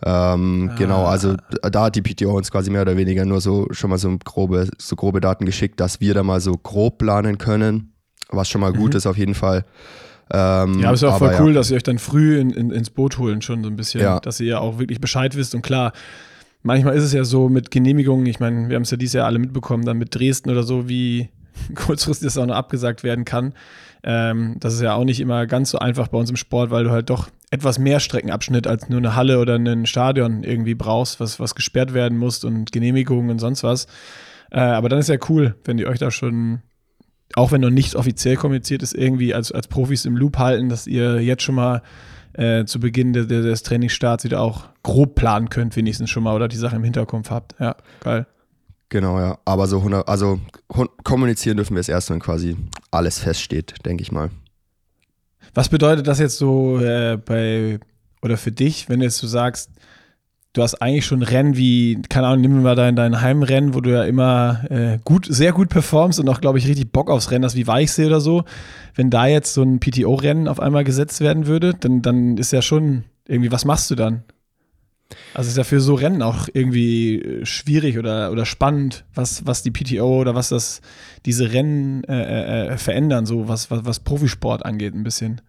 Ähm, ah. Genau, also da hat die PTO uns quasi mehr oder weniger nur so schon mal so grobe, so grobe Daten geschickt, dass wir da mal so grob planen können, was schon mal mhm. gut ist auf jeden Fall. Ähm, ja, aber es ist auch voll cool, ja. dass ihr euch dann früh in, in, ins Boot holen, schon so ein bisschen, ja. dass ihr ja auch wirklich Bescheid wisst und klar, manchmal ist es ja so mit Genehmigungen, ich meine, wir haben es ja dieses Jahr alle mitbekommen, dann mit Dresden oder so, wie [laughs] kurzfristig das auch noch abgesagt werden kann. Ähm, das ist ja auch nicht immer ganz so einfach bei uns im Sport, weil du halt doch etwas mehr Streckenabschnitt als nur eine Halle oder ein Stadion irgendwie brauchst, was, was gesperrt werden muss und Genehmigungen und sonst was. Äh, aber dann ist ja cool, wenn die euch da schon, auch wenn noch nicht offiziell kommuniziert ist, irgendwie als, als Profis im Loop halten, dass ihr jetzt schon mal äh, zu Beginn de, de, des Trainingsstarts wieder auch grob planen könnt, wenigstens schon mal, oder die Sache im Hinterkopf habt. Ja, geil. Genau, ja. Aber so 100, also kommunizieren dürfen wir es erst, wenn quasi alles feststeht, denke ich mal. Was bedeutet das jetzt so äh, bei, oder für dich, wenn du jetzt so sagst, du hast eigentlich schon Rennen wie, keine Ahnung, nimm mal dein, dein Heimrennen, wo du ja immer äh, gut, sehr gut performst und auch, glaube ich, richtig Bock aufs Rennen hast, wie Weichsee oder so. Wenn da jetzt so ein PTO-Rennen auf einmal gesetzt werden würde, dann, dann ist ja schon irgendwie, was machst du dann? Also ist ja für so Rennen auch irgendwie äh, schwierig oder, oder spannend, was, was die PTO oder was das diese Rennen äh, äh, verändern, so was, was, was Profisport angeht, ein bisschen.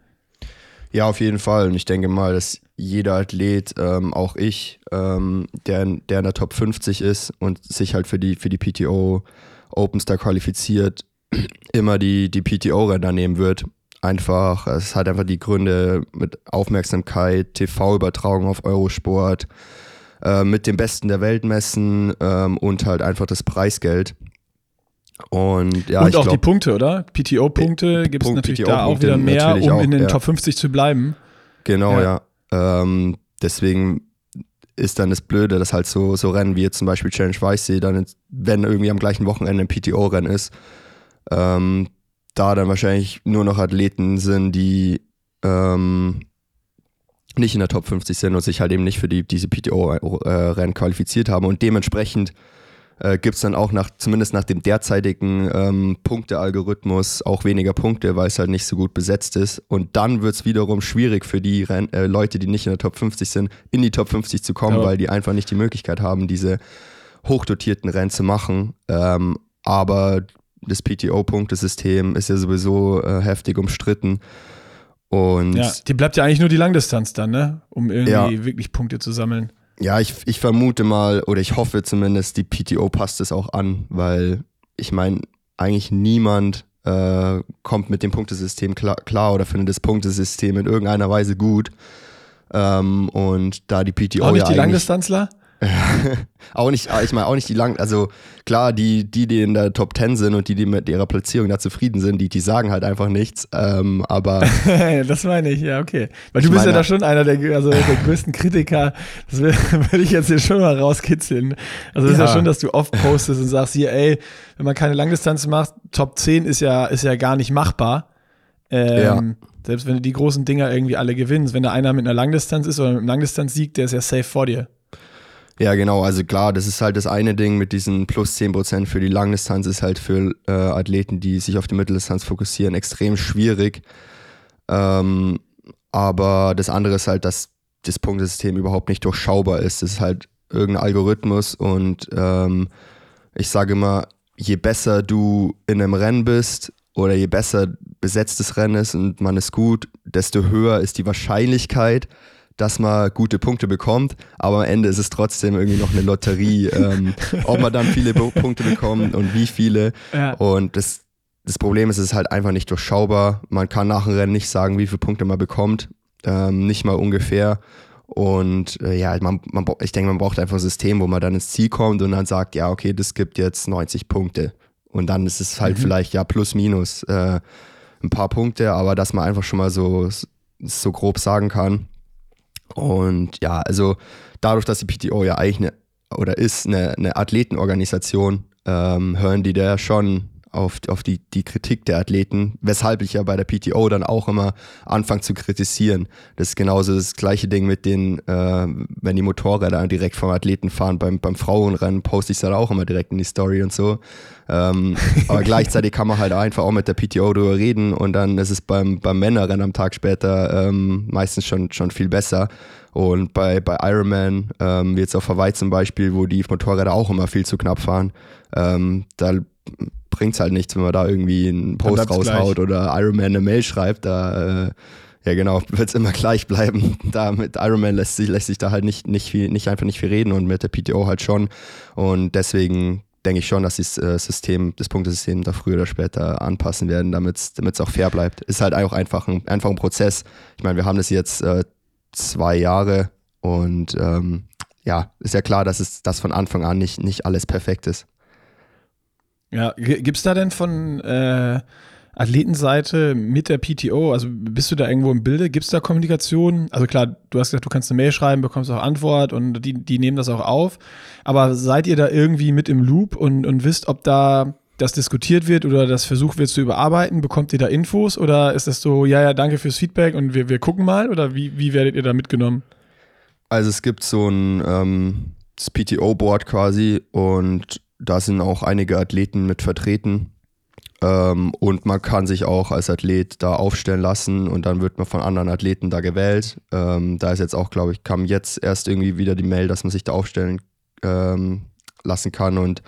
Ja, auf jeden Fall. Und ich denke mal, dass jeder Athlet, ähm, auch ich, ähm, der, der in der Top 50 ist und sich halt für die, für die PTO Openstar qualifiziert, [clears throat] immer die, die PTO-Rennen nehmen wird einfach, es hat einfach die Gründe mit Aufmerksamkeit, TV-Übertragung auf Eurosport, äh, mit dem Besten der Welt messen ähm, und halt einfach das Preisgeld. Und, ja, und auch glaub, die Punkte, oder? PTO-Punkte gibt es natürlich da auch wieder mehr, um auch, in den ja. Top 50 zu bleiben. Genau, ja. ja. Ähm, deswegen ist dann das Blöde, dass halt so, so Rennen wie jetzt zum Beispiel Challenge Weißsee, dann, wenn irgendwie am gleichen Wochenende ein PTO-Rennen ist, ähm, da dann wahrscheinlich nur noch Athleten sind, die ähm, nicht in der Top 50 sind und sich halt eben nicht für die, diese PTO-Rennen qualifiziert haben. Und dementsprechend äh, gibt es dann auch nach, zumindest nach dem derzeitigen ähm, Punktealgorithmus auch weniger Punkte, weil es halt nicht so gut besetzt ist. Und dann wird es wiederum schwierig für die Ren äh, Leute, die nicht in der Top 50 sind, in die Top 50 zu kommen, ja. weil die einfach nicht die Möglichkeit haben, diese hochdotierten Rennen zu machen. Ähm, aber das PTO-Punktesystem ist ja sowieso äh, heftig umstritten. Und ja, die bleibt ja eigentlich nur die Langdistanz dann, ne? Um irgendwie ja. wirklich Punkte zu sammeln. Ja, ich, ich vermute mal, oder ich hoffe zumindest, die PTO passt es auch an, weil ich meine, eigentlich niemand äh, kommt mit dem Punktesystem klar, klar, oder findet das Punktesystem in irgendeiner Weise gut. Ähm, und da die PTO. Auch nicht ja die Langdistanzler? [laughs] auch nicht, ich meine auch nicht die lang, also klar, die, die, die in der Top 10 sind und die, die mit ihrer Platzierung da zufrieden sind, die, die sagen halt einfach nichts. Ähm, aber. [laughs] das meine ich, ja, okay. Weil du bist meine, ja da schon einer der, also der größten Kritiker. Das will, [laughs] will ich jetzt hier schon mal rauskitzeln. Also das ja. ist ja schon, dass du oft postest und sagst hier, ey, wenn man keine Langdistanz macht, Top 10 ist ja, ist ja gar nicht machbar. Ähm, ja. Selbst wenn du die großen Dinger irgendwie alle gewinnst, wenn da einer mit einer Langdistanz ist oder mit einem Langdistanz-Sieg, der ist ja safe vor dir. Ja, genau. Also klar, das ist halt das eine Ding mit diesen plus 10% für die Langdistanz ist halt für äh, Athleten, die sich auf die Mitteldistanz fokussieren, extrem schwierig. Ähm, aber das andere ist halt, dass das Punktesystem überhaupt nicht durchschaubar ist. Es ist halt irgendein Algorithmus und ähm, ich sage immer, je besser du in einem Rennen bist oder je besser besetztes Rennen ist und man ist gut, desto höher ist die Wahrscheinlichkeit, dass man gute Punkte bekommt, aber am Ende ist es trotzdem irgendwie noch eine Lotterie, [laughs] ähm, ob man dann viele Punkte bekommt und wie viele. Ja. Und das, das Problem ist, es ist halt einfach nicht durchschaubar. Man kann nach dem Rennen nicht sagen, wie viele Punkte man bekommt, ähm, nicht mal ungefähr. Und äh, ja, man, man, ich denke, man braucht einfach ein System, wo man dann ins Ziel kommt und dann sagt, ja, okay, das gibt jetzt 90 Punkte. Und dann ist es halt mhm. vielleicht ja plus minus äh, ein paar Punkte, aber dass man einfach schon mal so, so grob sagen kann, und ja, also dadurch, dass die PTO ja eigentlich eine, oder ist eine, eine Athletenorganisation, ähm, hören die da schon auf, auf die, die Kritik der Athleten, weshalb ich ja bei der PTO dann auch immer anfange zu kritisieren. Das ist genauso das gleiche Ding mit den, äh, wenn die Motorräder direkt vom Athleten fahren, beim, beim Frauenrennen poste ich es dann auch immer direkt in die Story und so. Ähm, [laughs] aber gleichzeitig kann man halt einfach auch mit der PTO drüber reden und dann ist es beim, beim Männerrennen am Tag später ähm, meistens schon, schon viel besser. Und bei, bei Ironman, ähm, wie jetzt auf Hawaii zum Beispiel, wo die Motorräder auch immer viel zu knapp fahren, ähm, da bringt es halt nichts, wenn man da irgendwie einen Post raushaut gleich. oder Ironman eine Mail schreibt. Da, äh, ja genau, [laughs] wird es immer gleich bleiben. [laughs] Da mit Ironman lässt sich, lässt sich da halt nicht, nicht, viel, nicht einfach nicht viel reden und mit der PTO halt schon. Und deswegen denke ich schon, dass das äh, System, das Punktesystem da früher oder später anpassen werden, damit es auch fair bleibt. Ist halt auch einfach ein, einfach ein Prozess. Ich meine, wir haben das jetzt äh, zwei Jahre und ähm, ja, ist ja klar, dass es das von Anfang an nicht, nicht alles perfekt ist. Ja, gibt es da denn von äh, Athletenseite mit der PTO, also bist du da irgendwo im Bilde? Gibt es da Kommunikation? Also klar, du hast gesagt, du kannst eine Mail schreiben, bekommst auch Antwort und die, die nehmen das auch auf. Aber seid ihr da irgendwie mit im Loop und, und wisst, ob da das diskutiert wird oder das versucht wird zu überarbeiten? Bekommt ihr da Infos oder ist das so, ja, ja, danke fürs Feedback und wir, wir gucken mal? Oder wie, wie werdet ihr da mitgenommen? Also es gibt so ein ähm, PTO-Board quasi und da sind auch einige Athleten mit vertreten. Ähm, und man kann sich auch als Athlet da aufstellen lassen und dann wird man von anderen Athleten da gewählt. Ähm, da ist jetzt auch, glaube ich, kam jetzt erst irgendwie wieder die Mail, dass man sich da aufstellen ähm, lassen kann und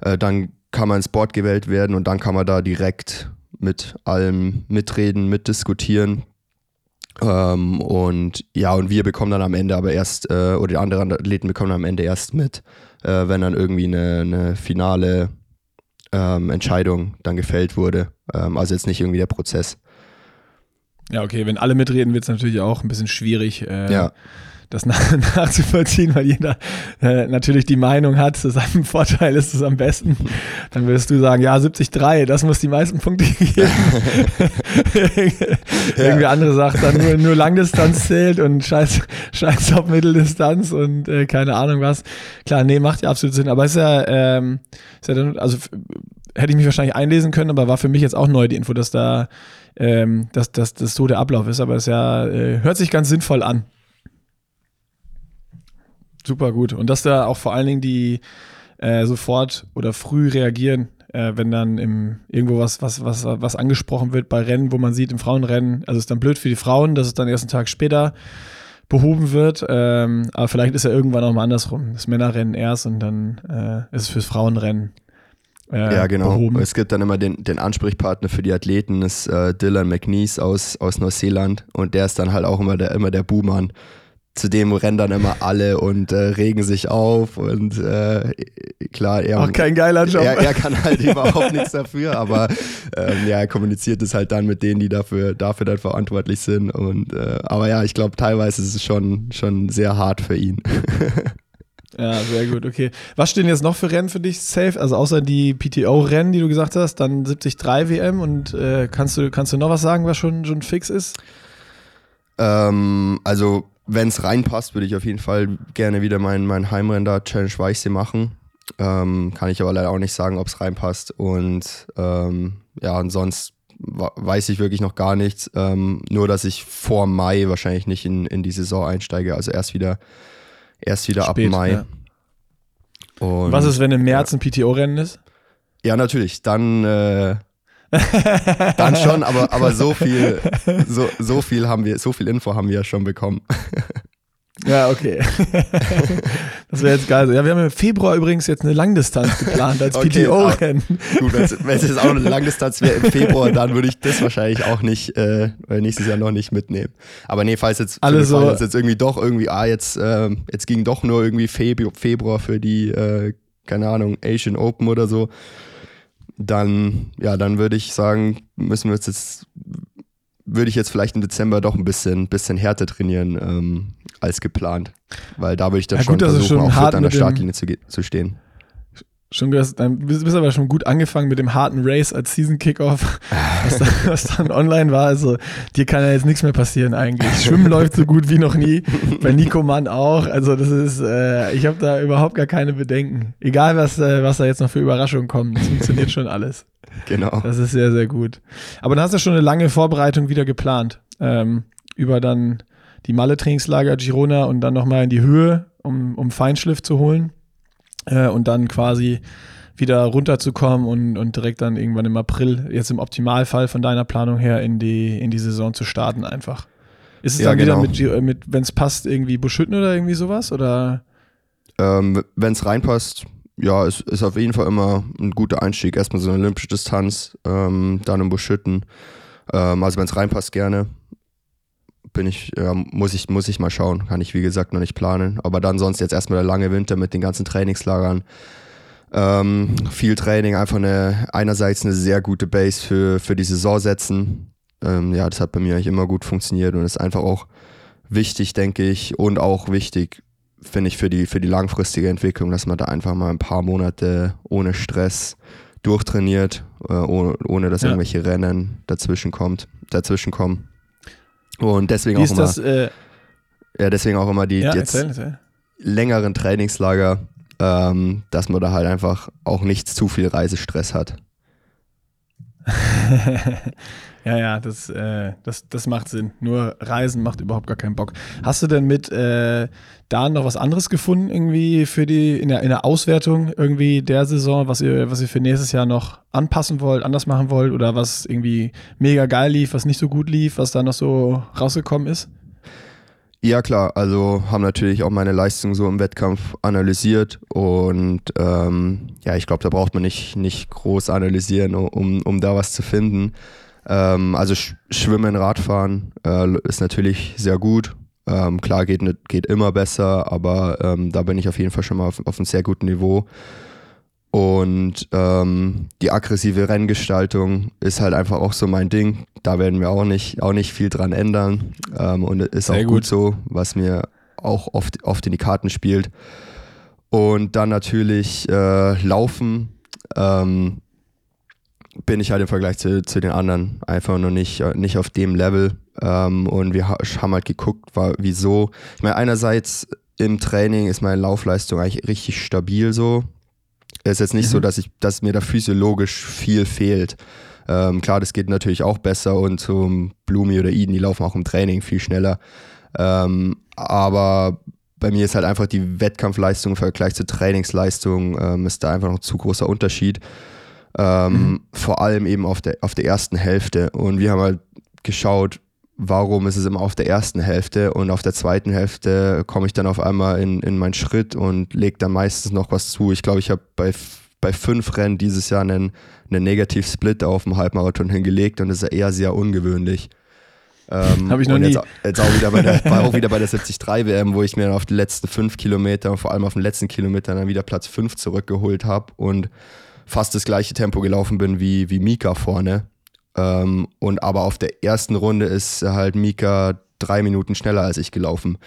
äh, dann kann man ins Board gewählt werden und dann kann man da direkt mit allem mitreden, mitdiskutieren. Ähm, und ja, und wir bekommen dann am Ende aber erst, äh, oder die anderen Athleten bekommen am Ende erst mit, äh, wenn dann irgendwie eine, eine finale ähm, Entscheidung dann gefällt wurde. Ähm, also jetzt nicht irgendwie der Prozess. Ja, okay, wenn alle mitreden, wird es natürlich auch ein bisschen schwierig. Äh, ja das nach, [laughs] nachzuvollziehen, weil jeder äh, natürlich die Meinung hat, zu seinem [laughs] Vorteil ist es am besten. Dann würdest du sagen, ja, 73, das muss die meisten Punkte geben. [laughs] Irgendwie andere sagt dann nur, nur Langdistanz zählt und scheiß, scheiß auf Mitteldistanz und äh, keine Ahnung was. Klar, nee, macht ja absolut Sinn. Aber ist ja, ähm, ist ja dann, also hätte ich mich wahrscheinlich einlesen können, aber war für mich jetzt auch neu die Info, dass da ähm, dass, dass das so der Ablauf ist, aber es ja, äh, hört sich ganz sinnvoll an. Super gut. Und dass da auch vor allen Dingen die äh, sofort oder früh reagieren, äh, wenn dann im, irgendwo was, was, was, was angesprochen wird bei Rennen, wo man sieht, im Frauenrennen, also ist dann blöd für die Frauen, dass es dann erst einen Tag später behoben wird. Ähm, aber vielleicht ist ja irgendwann auch mal andersrum. Das Männerrennen erst und dann äh, ist es fürs Frauenrennen. Äh, ja, genau. Behoben. Es gibt dann immer den, den Ansprechpartner für die Athleten, das ist äh, Dylan McNeese aus, aus Neuseeland und der ist dann halt auch immer der, immer der Buhmann zu dem rennen dann immer alle und äh, regen sich auf und äh, klar, er, auch kein geiler Job. Er, er kann halt überhaupt nichts dafür, aber ähm, ja, er kommuniziert es halt dann mit denen, die dafür, dafür dann verantwortlich sind. Und äh, aber ja, ich glaube, teilweise ist es schon, schon sehr hart für ihn. ja, sehr gut, okay. Was stehen jetzt noch für Rennen für dich safe? Also außer die PTO-Rennen, die du gesagt hast, dann 73 WM und äh, kannst du, kannst du noch was sagen, was schon, schon fix ist? Ähm, also wenn es reinpasst, würde ich auf jeden Fall gerne wieder mein, mein Heimrennen Challenge Weichsee machen. Ähm, kann ich aber leider auch nicht sagen, ob es reinpasst. Und ähm, ja, und sonst weiß ich wirklich noch gar nichts. Ähm, nur, dass ich vor Mai wahrscheinlich nicht in, in die Saison einsteige. Also erst wieder, erst wieder Spät, ab Mai. Ja. Und, Was ist, wenn im März ja. ein PTO-Rennen ist? Ja, natürlich. Dann äh, [laughs] Dann schon, aber, aber so viel, so, so viel haben wir, so viel Info haben wir ja schon bekommen. [laughs] Ja, okay. [laughs] Das wäre jetzt geil. Ja, wir haben im Februar übrigens jetzt eine Langdistanz geplant als okay, PTO-Rennen. Gut, wenn es jetzt auch eine Langdistanz wäre im Februar, dann würde ich das wahrscheinlich auch nicht, äh, nächstes Jahr noch nicht mitnehmen. Aber nee, falls jetzt, Alle so, falls jetzt irgendwie doch irgendwie, ah, jetzt, äh, jetzt ging doch nur irgendwie Februar für die, äh, keine Ahnung, Asian Open oder so, dann, ja, dann würde ich sagen, müssen wir jetzt, würde ich jetzt vielleicht im Dezember doch ein bisschen, bisschen härter trainieren ähm, als geplant. Weil da würde ich dann ja, schon gut, versuchen, schon auch an der Startlinie zu, zu stehen schon gehört, dann bist, bist aber schon gut angefangen mit dem harten Race als Season Kickoff, [laughs] was, dann, was dann online war. Also dir kann ja jetzt nichts mehr passieren eigentlich. Schwimmen läuft so gut wie noch nie. Bei Nico Mann auch. Also das ist, äh, ich habe da überhaupt gar keine Bedenken. Egal was, äh, was da jetzt noch für Überraschungen kommen, das funktioniert schon alles. Genau. Das ist sehr, sehr gut. Aber dann hast du schon eine lange Vorbereitung wieder geplant. Ähm, über dann die Malle-Trainingslager Girona und dann nochmal in die Höhe, um, um Feinschliff zu holen äh, und dann quasi wieder runterzukommen und, und direkt dann irgendwann im April, jetzt im Optimalfall von deiner Planung her, in die, in die Saison zu starten einfach. Ist es ja, dann genau. wieder mit, mit wenn es passt, irgendwie Buschütten oder irgendwie sowas? Oder? Ähm, wenn es reinpasst, ja, es ist auf jeden Fall immer ein guter Einstieg. Erstmal so eine olympische Distanz, ähm, dann im Buschütten. Ähm, also wenn es reinpasst, gerne bin ich, ja, muss ich, muss ich mal schauen. Kann ich, wie gesagt, noch nicht planen. Aber dann sonst jetzt erstmal der lange Winter mit den ganzen Trainingslagern. Ähm, viel Training, einfach eine, einerseits eine sehr gute Base für, für die Saison setzen. Ähm, ja, das hat bei mir eigentlich immer gut funktioniert und ist einfach auch wichtig, denke ich, und auch wichtig, finde ich, für die, für die langfristige Entwicklung, dass man da einfach mal ein paar Monate ohne Stress durchtrainiert, äh, ohne, ohne dass ja. irgendwelche Rennen dazwischen kommt, dazwischen kommen. Und deswegen Wie auch immer. Das, äh, ja, deswegen auch immer die, ja, jetzt erzähl, erzähl. längeren Trainingslager, ähm, dass man da halt einfach auch nicht zu viel Reisestress hat. [laughs] ja, ja, das, äh, das, das macht Sinn. Nur Reisen macht überhaupt gar keinen Bock. Hast du denn mit äh, da noch was anderes gefunden, irgendwie für die, in der, in der Auswertung irgendwie der Saison, was ihr, was ihr für nächstes Jahr noch anpassen wollt, anders machen wollt oder was irgendwie mega geil lief, was nicht so gut lief, was da noch so rausgekommen ist? Ja, klar. Also haben natürlich auch meine Leistung so im Wettkampf analysiert und ähm, ja, ich glaube, da braucht man nicht, nicht groß analysieren, um, um da was zu finden. Ähm, also Sch Schwimmen, Radfahren äh, ist natürlich sehr gut. Ähm, klar, geht, geht immer besser, aber ähm, da bin ich auf jeden Fall schon mal auf, auf einem sehr guten Niveau. Und ähm, die aggressive Renngestaltung ist halt einfach auch so mein Ding. Da werden wir auch nicht, auch nicht viel dran ändern. Ähm, und ist Sehr auch gut. gut so, was mir auch oft, oft in die Karten spielt. Und dann natürlich äh, Laufen. Ähm, bin ich halt im Vergleich zu, zu den anderen einfach noch nicht, nicht auf dem Level. Ähm, und wir haben halt geguckt, war, wieso. Ich meine, einerseits im Training ist meine Laufleistung eigentlich richtig stabil so. Es ist jetzt nicht mhm. so, dass, ich, dass mir da physiologisch viel fehlt. Ähm, klar, das geht natürlich auch besser und zum Blumi oder Eden, die laufen auch im Training viel schneller. Ähm, aber bei mir ist halt einfach die Wettkampfleistung im Vergleich zur Trainingsleistung ähm, ist da einfach noch zu großer Unterschied. Ähm, mhm. Vor allem eben auf der, auf der ersten Hälfte. Und wir haben halt geschaut, warum ist es immer auf der ersten Hälfte und auf der zweiten Hälfte komme ich dann auf einmal in, in meinen Schritt und lege dann meistens noch was zu. Ich glaube, ich habe bei, bei fünf Rennen dieses Jahr einen, einen Negativ-Split auf dem Halbmarathon hingelegt und das ist eher sehr ungewöhnlich. Ähm, Habe ich noch nie. Jetzt, jetzt auch, wieder bei der, auch wieder bei der 73 WM, wo ich mir auf die letzten fünf Kilometer und vor allem auf den letzten Kilometern dann wieder Platz fünf zurückgeholt habe und fast das gleiche Tempo gelaufen bin wie, wie Mika vorne. Ähm, und aber auf der ersten Runde ist halt Mika drei Minuten schneller als ich gelaufen.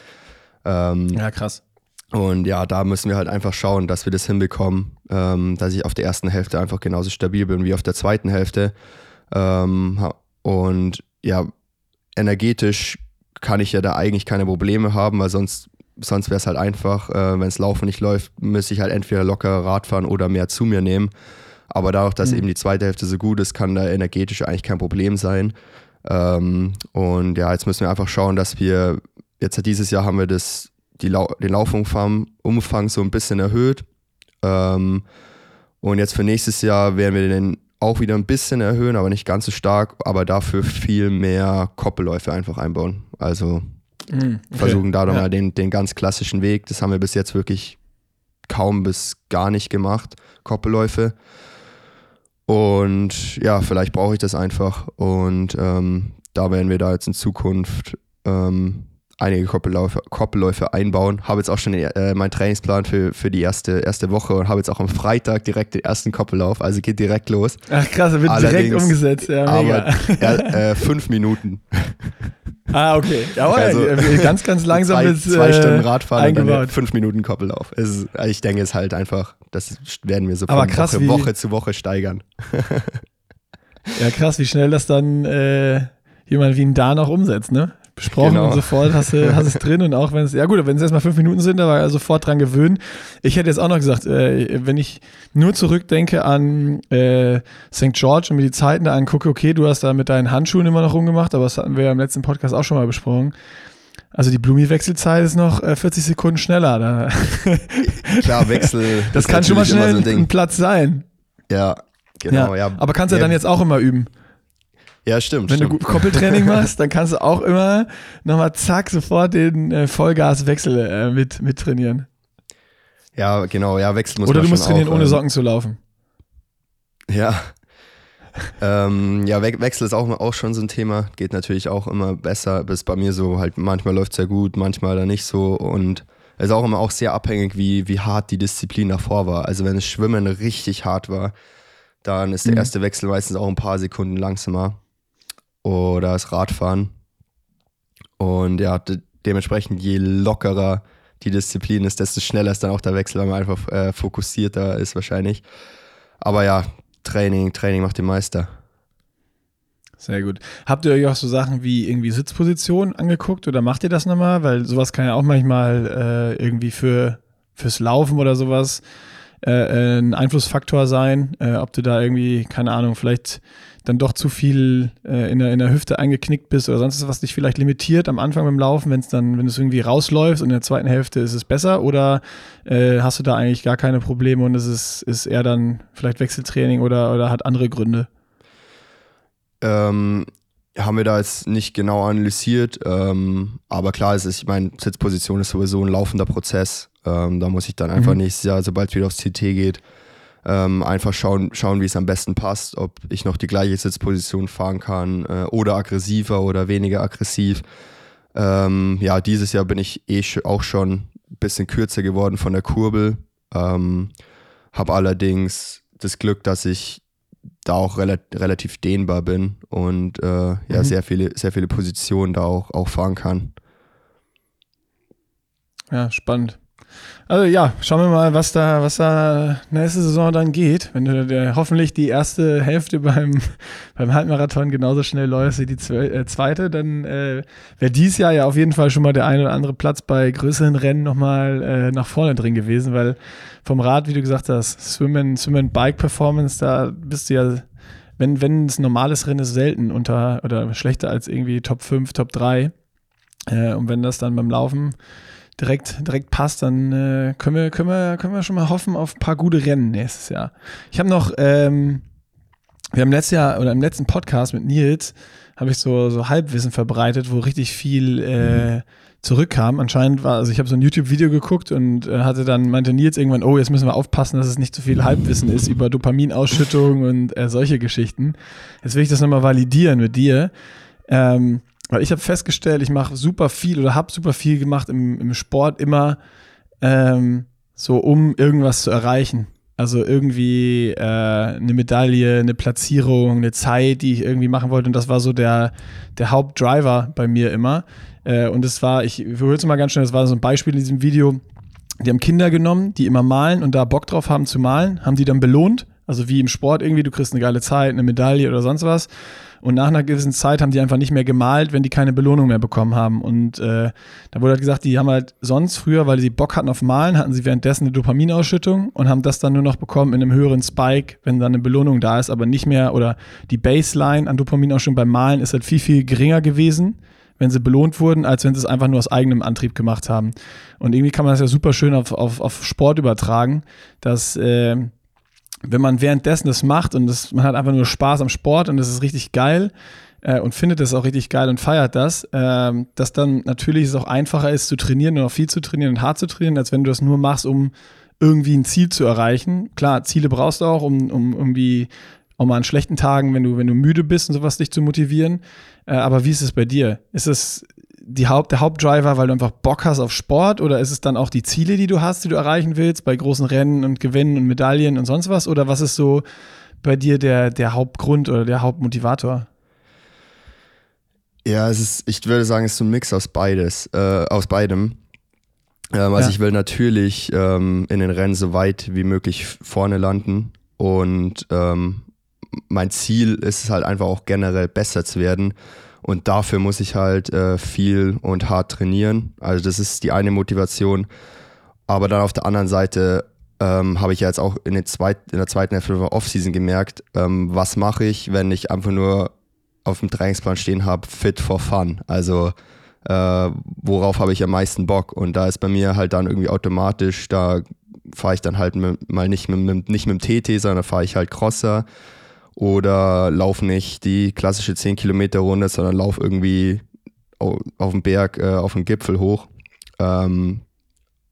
Ähm, ja, krass. Und ja, da müssen wir halt einfach schauen, dass wir das hinbekommen, ähm, dass ich auf der ersten Hälfte einfach genauso stabil bin wie auf der zweiten Hälfte. Ähm, und ja, energetisch kann ich ja da eigentlich keine Probleme haben, weil sonst, sonst wäre es halt einfach, äh, wenn es Laufen nicht läuft, müsste ich halt entweder locker Rad fahren oder mehr zu mir nehmen. Aber dadurch, dass mhm. eben die zweite Hälfte so gut ist, kann da energetisch eigentlich kein Problem sein. Ähm, und ja, jetzt müssen wir einfach schauen, dass wir, jetzt dieses Jahr haben wir das, die Lau den Laufumfang Umfang so ein bisschen erhöht. Ähm, und jetzt für nächstes Jahr werden wir den auch wieder ein bisschen erhöhen, aber nicht ganz so stark, aber dafür viel mehr Koppelläufe einfach einbauen. Also mhm, okay. versuchen da nochmal ja. den, den ganz klassischen Weg. Das haben wir bis jetzt wirklich kaum bis gar nicht gemacht, Koppelläufe. Und ja, vielleicht brauche ich das einfach. Und ähm, da werden wir da jetzt in Zukunft ähm, einige Koppelläufe, Koppelläufe einbauen. Habe jetzt auch schon äh, meinen Trainingsplan für, für die erste, erste Woche und habe jetzt auch am Freitag direkt den ersten Koppellauf. Also geht direkt los. Ach krass, er wird Allerdings, direkt umgesetzt. Ja, mega. Aber äh, fünf Minuten. [laughs] Ah, okay. Ja, aber also, ganz, ganz [laughs] langsam zwei, bis, zwei Stunden äh, Radfahren eingebaut. und dann fünf Minuten Koppellauf. Ist, also ich denke es halt einfach, das werden wir so von krass, Woche, Woche, zu Woche steigern. [laughs] ja, krass, wie schnell das dann äh, jemand wie ein Dan auch umsetzt, ne? Besprochen genau. und sofort hast du hast es drin und auch wenn es, ja gut, wenn es erstmal fünf Minuten sind, da war er sofort dran gewöhnt. Ich hätte jetzt auch noch gesagt, äh, wenn ich nur zurückdenke an äh, St. George und mir die Zeiten da angucke, okay, du hast da mit deinen Handschuhen immer noch rumgemacht, aber das hatten wir ja im letzten Podcast auch schon mal besprochen. Also die Blumi-Wechselzeit ist noch äh, 40 Sekunden schneller. [laughs] Klar, Wechsel. [laughs] Das kann schon mal schnell so ein, ein, Platz sein. Ja, genau. Ja. ja. Aber kannst du ja dann jetzt auch immer üben. Ja, stimmt. Wenn stimmt. du gut Koppeltraining [laughs] machst, dann kannst du auch immer nochmal zack, sofort den äh, Vollgaswechsel äh, mit, mit trainieren. Ja, genau, ja, wechseln muss Oder man du musst trainieren, auch, ohne ähm, Socken zu laufen. Ja. [laughs] ähm, ja, We Wechsel ist auch, auch schon so ein Thema. Geht natürlich auch immer besser. Bis bei mir so halt, manchmal läuft es ja gut, manchmal dann nicht so. Und es ist auch immer auch sehr abhängig, wie, wie hart die Disziplin davor war. Also wenn das Schwimmen richtig hart war, dann ist der mhm. erste Wechsel meistens auch ein paar Sekunden langsamer oder das Radfahren. Und ja, de dementsprechend je lockerer die Disziplin ist, desto schneller ist dann auch der Wechsel, weil man einfach äh, fokussierter ist wahrscheinlich. Aber ja, Training, Training macht den Meister. Sehr gut. Habt ihr euch auch so Sachen wie irgendwie Sitzposition angeguckt oder macht ihr das nochmal? Weil sowas kann ja auch manchmal äh, irgendwie für, fürs Laufen oder sowas äh, äh ein Einflussfaktor sein. Äh, ob du da irgendwie, keine Ahnung, vielleicht dann doch zu viel äh, in, der, in der Hüfte eingeknickt bist oder sonst was, was dich vielleicht limitiert am Anfang beim Laufen, wenn es dann, wenn es irgendwie rausläuft und in der zweiten Hälfte ist es besser oder äh, hast du da eigentlich gar keine Probleme und es ist, ist eher dann vielleicht Wechseltraining oder, oder hat andere Gründe? Ähm, haben wir da jetzt nicht genau analysiert, ähm, aber klar, es ist, ich meine, Sitzposition ist sowieso ein laufender Prozess. Ähm, da muss ich dann einfach mhm. nächstes Jahr, sobald es wieder aufs CT geht, ähm, einfach schauen, schauen, wie es am besten passt, ob ich noch die gleiche Sitzposition fahren kann äh, oder aggressiver oder weniger aggressiv. Ähm, ja, dieses Jahr bin ich eh auch schon ein bisschen kürzer geworden von der Kurbel. Ähm, habe allerdings das Glück, dass ich da auch rel relativ dehnbar bin und äh, ja, mhm. sehr viele, sehr viele Positionen da auch, auch fahren kann. Ja, spannend. Also ja, schauen wir mal, was da, was da nächste Saison dann geht. Wenn du der, hoffentlich die erste Hälfte beim, [laughs] beim Halbmarathon genauso schnell läufst wie die äh, zweite, dann äh, wäre dies Jahr ja auf jeden Fall schon mal der ein oder andere Platz bei größeren Rennen nochmal äh, nach vorne drin gewesen, weil vom Rad, wie du gesagt hast, Swim and, Swim and Bike Performance, da bist du ja wenn, wenn es normales Rennen ist, selten unter oder schlechter als irgendwie Top 5, Top 3. Äh, und wenn das dann beim Laufen direkt, direkt passt, dann äh, können, wir, können, wir, können wir schon mal hoffen auf ein paar gute Rennen nächstes Jahr. Ich habe noch, ähm, wir haben letztes Jahr oder im letzten Podcast mit Nils habe ich so, so Halbwissen verbreitet, wo richtig viel äh, zurückkam. Anscheinend war, also ich habe so ein YouTube-Video geguckt und äh, hatte dann, meinte Nils irgendwann, oh, jetzt müssen wir aufpassen, dass es nicht zu viel Halbwissen ist über Dopaminausschüttung und äh, solche Geschichten. Jetzt will ich das nochmal validieren mit dir. Ähm, weil ich habe festgestellt, ich mache super viel oder habe super viel gemacht im, im Sport immer ähm, so, um irgendwas zu erreichen. Also irgendwie äh, eine Medaille, eine Platzierung, eine Zeit, die ich irgendwie machen wollte. Und das war so der, der Hauptdriver bei mir immer. Äh, und es war, ich höre es mal ganz schnell, das war so ein Beispiel in diesem Video. Die haben Kinder genommen, die immer malen und da Bock drauf haben zu malen, haben die dann belohnt. Also wie im Sport irgendwie, du kriegst eine geile Zeit, eine Medaille oder sonst was. Und nach einer gewissen Zeit haben die einfach nicht mehr gemalt, wenn die keine Belohnung mehr bekommen haben. Und äh, da wurde halt gesagt, die haben halt sonst früher, weil sie Bock hatten auf Malen, hatten sie währenddessen eine Dopaminausschüttung und haben das dann nur noch bekommen in einem höheren Spike, wenn dann eine Belohnung da ist, aber nicht mehr oder die Baseline an Dopaminausschüttung beim Malen ist halt viel, viel geringer gewesen wenn sie belohnt wurden, als wenn sie es einfach nur aus eigenem Antrieb gemacht haben. Und irgendwie kann man das ja super schön auf, auf, auf Sport übertragen, dass äh, wenn man währenddessen das macht und das, man hat einfach nur Spaß am Sport und das ist richtig geil äh, und findet es auch richtig geil und feiert das, äh, dass dann natürlich es auch einfacher ist zu trainieren und auch viel zu trainieren und hart zu trainieren, als wenn du das nur machst, um irgendwie ein Ziel zu erreichen. Klar, Ziele brauchst du auch, um, um irgendwie auch mal an schlechten Tagen, wenn du, wenn du müde bist und sowas, dich zu motivieren. Äh, aber wie ist es bei dir? Ist es die Haupt, der Hauptdriver, weil du einfach Bock hast auf Sport oder ist es dann auch die Ziele, die du hast, die du erreichen willst bei großen Rennen und Gewinnen und Medaillen und sonst was? Oder was ist so bei dir der, der Hauptgrund oder der Hauptmotivator? Ja, es ist, ich würde sagen, es ist so ein Mix aus beides, äh, aus beidem. Ähm, also ja. ich will natürlich ähm, in den Rennen so weit wie möglich vorne landen und ähm, mein Ziel ist es halt einfach auch generell besser zu werden und dafür muss ich halt äh, viel und hart trainieren. Also das ist die eine Motivation. Aber dann auf der anderen Seite ähm, habe ich ja jetzt auch in, den zweit, in der zweiten Hälfte der Offseason gemerkt, ähm, was mache ich, wenn ich einfach nur auf dem Trainingsplan stehen habe, fit for fun. Also äh, worauf habe ich am meisten Bock? Und da ist bei mir halt dann irgendwie automatisch, da fahre ich dann halt mit, mal nicht mit, mit, nicht mit dem TT, sondern fahre ich halt Crosser oder lauf nicht die klassische 10 Kilometer Runde, sondern lauf irgendwie auf dem Berg, äh, auf dem Gipfel hoch. Ähm,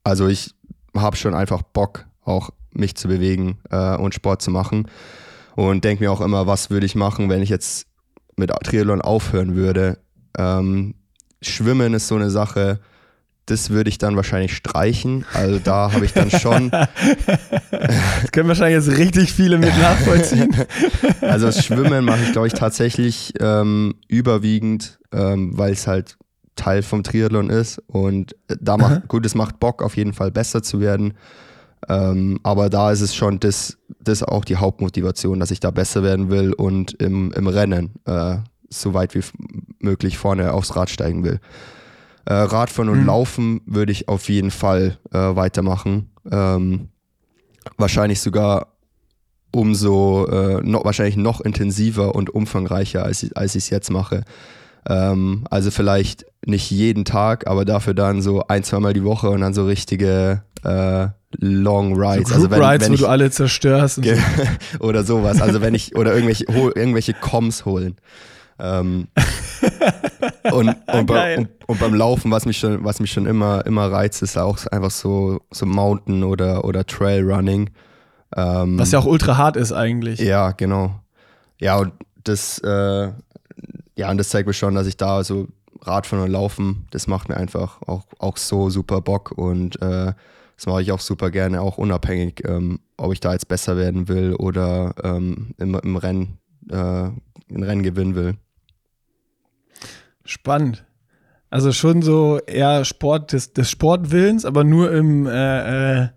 also ich habe schon einfach Bock, auch mich zu bewegen äh, und Sport zu machen und denke mir auch immer, was würde ich machen, wenn ich jetzt mit Triathlon aufhören würde. Ähm, Schwimmen ist so eine Sache, das würde ich dann wahrscheinlich streichen. Also da habe ich dann schon. [laughs] [laughs] das können wahrscheinlich jetzt richtig viele mit nachvollziehen. [laughs] also das Schwimmen mache ich, glaube ich, tatsächlich ähm, überwiegend, ähm, weil es halt Teil vom Triathlon ist. Und da macht, gut, es macht Bock, auf jeden Fall besser zu werden. Ähm, aber da ist es schon das, das auch die Hauptmotivation, dass ich da besser werden will und im, im Rennen äh, so weit wie möglich vorne aufs Rad steigen will. Äh, Radfahren und mhm. Laufen würde ich auf jeden Fall äh, weitermachen. Ähm, wahrscheinlich sogar umso, äh, noch, wahrscheinlich noch intensiver und umfangreicher, als, als ich es jetzt mache. Ähm, also vielleicht nicht jeden Tag, aber dafür dann so ein, zweimal die Woche und dann so richtige äh, Long Rides. So also wenn, Rides, wenn ich, wo du alle zerstörst. So. [laughs] oder sowas. Also wenn ich, oder irgendwelche, irgendwelche Coms holen. Ähm, [laughs] und, [laughs] und, bei, und, und, beim Laufen, was mich schon, was mich schon immer, immer reizt, ist auch einfach so, so Mountain oder, oder Trail Running. Ähm, was ja auch ultra hart ist eigentlich. Ja, genau. Ja, und das, äh, ja, und das zeigt mir schon, dass ich da so Radfahren und Laufen, das macht mir einfach auch, auch so super Bock und äh, das mache ich auch super gerne, auch unabhängig, ähm, ob ich da jetzt besser werden will oder ähm, im, im Rennen äh, ein Rennen gewinnen will. Spannend. Also schon so eher Sport des, des Sportwillens, aber nur im äh, äh,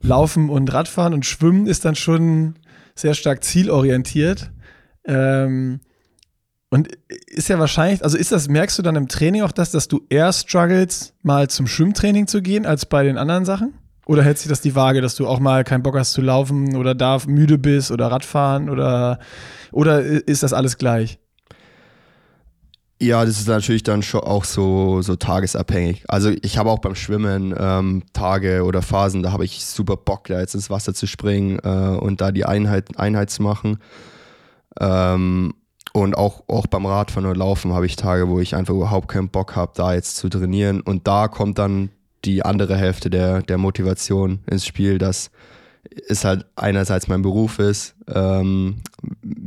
Laufen und Radfahren und Schwimmen ist dann schon sehr stark zielorientiert. Ähm, und ist ja wahrscheinlich, also ist das, merkst du dann im Training auch das, dass du eher struggles, mal zum Schwimmtraining zu gehen, als bei den anderen Sachen? Oder hält sich das die Waage, dass du auch mal keinen Bock hast zu laufen oder da müde bist oder Radfahren oder, oder ist das alles gleich? Ja, das ist natürlich dann schon auch so, so tagesabhängig. Also ich habe auch beim Schwimmen ähm, Tage oder Phasen, da habe ich super Bock, da jetzt ins Wasser zu springen äh, und da die Einheit, Einheit zu machen. Ähm, und auch, auch beim Radfahren oder Laufen habe ich Tage, wo ich einfach überhaupt keinen Bock habe, da jetzt zu trainieren. Und da kommt dann die andere Hälfte der, der Motivation ins Spiel, dass es halt einerseits mein Beruf ist. Ähm,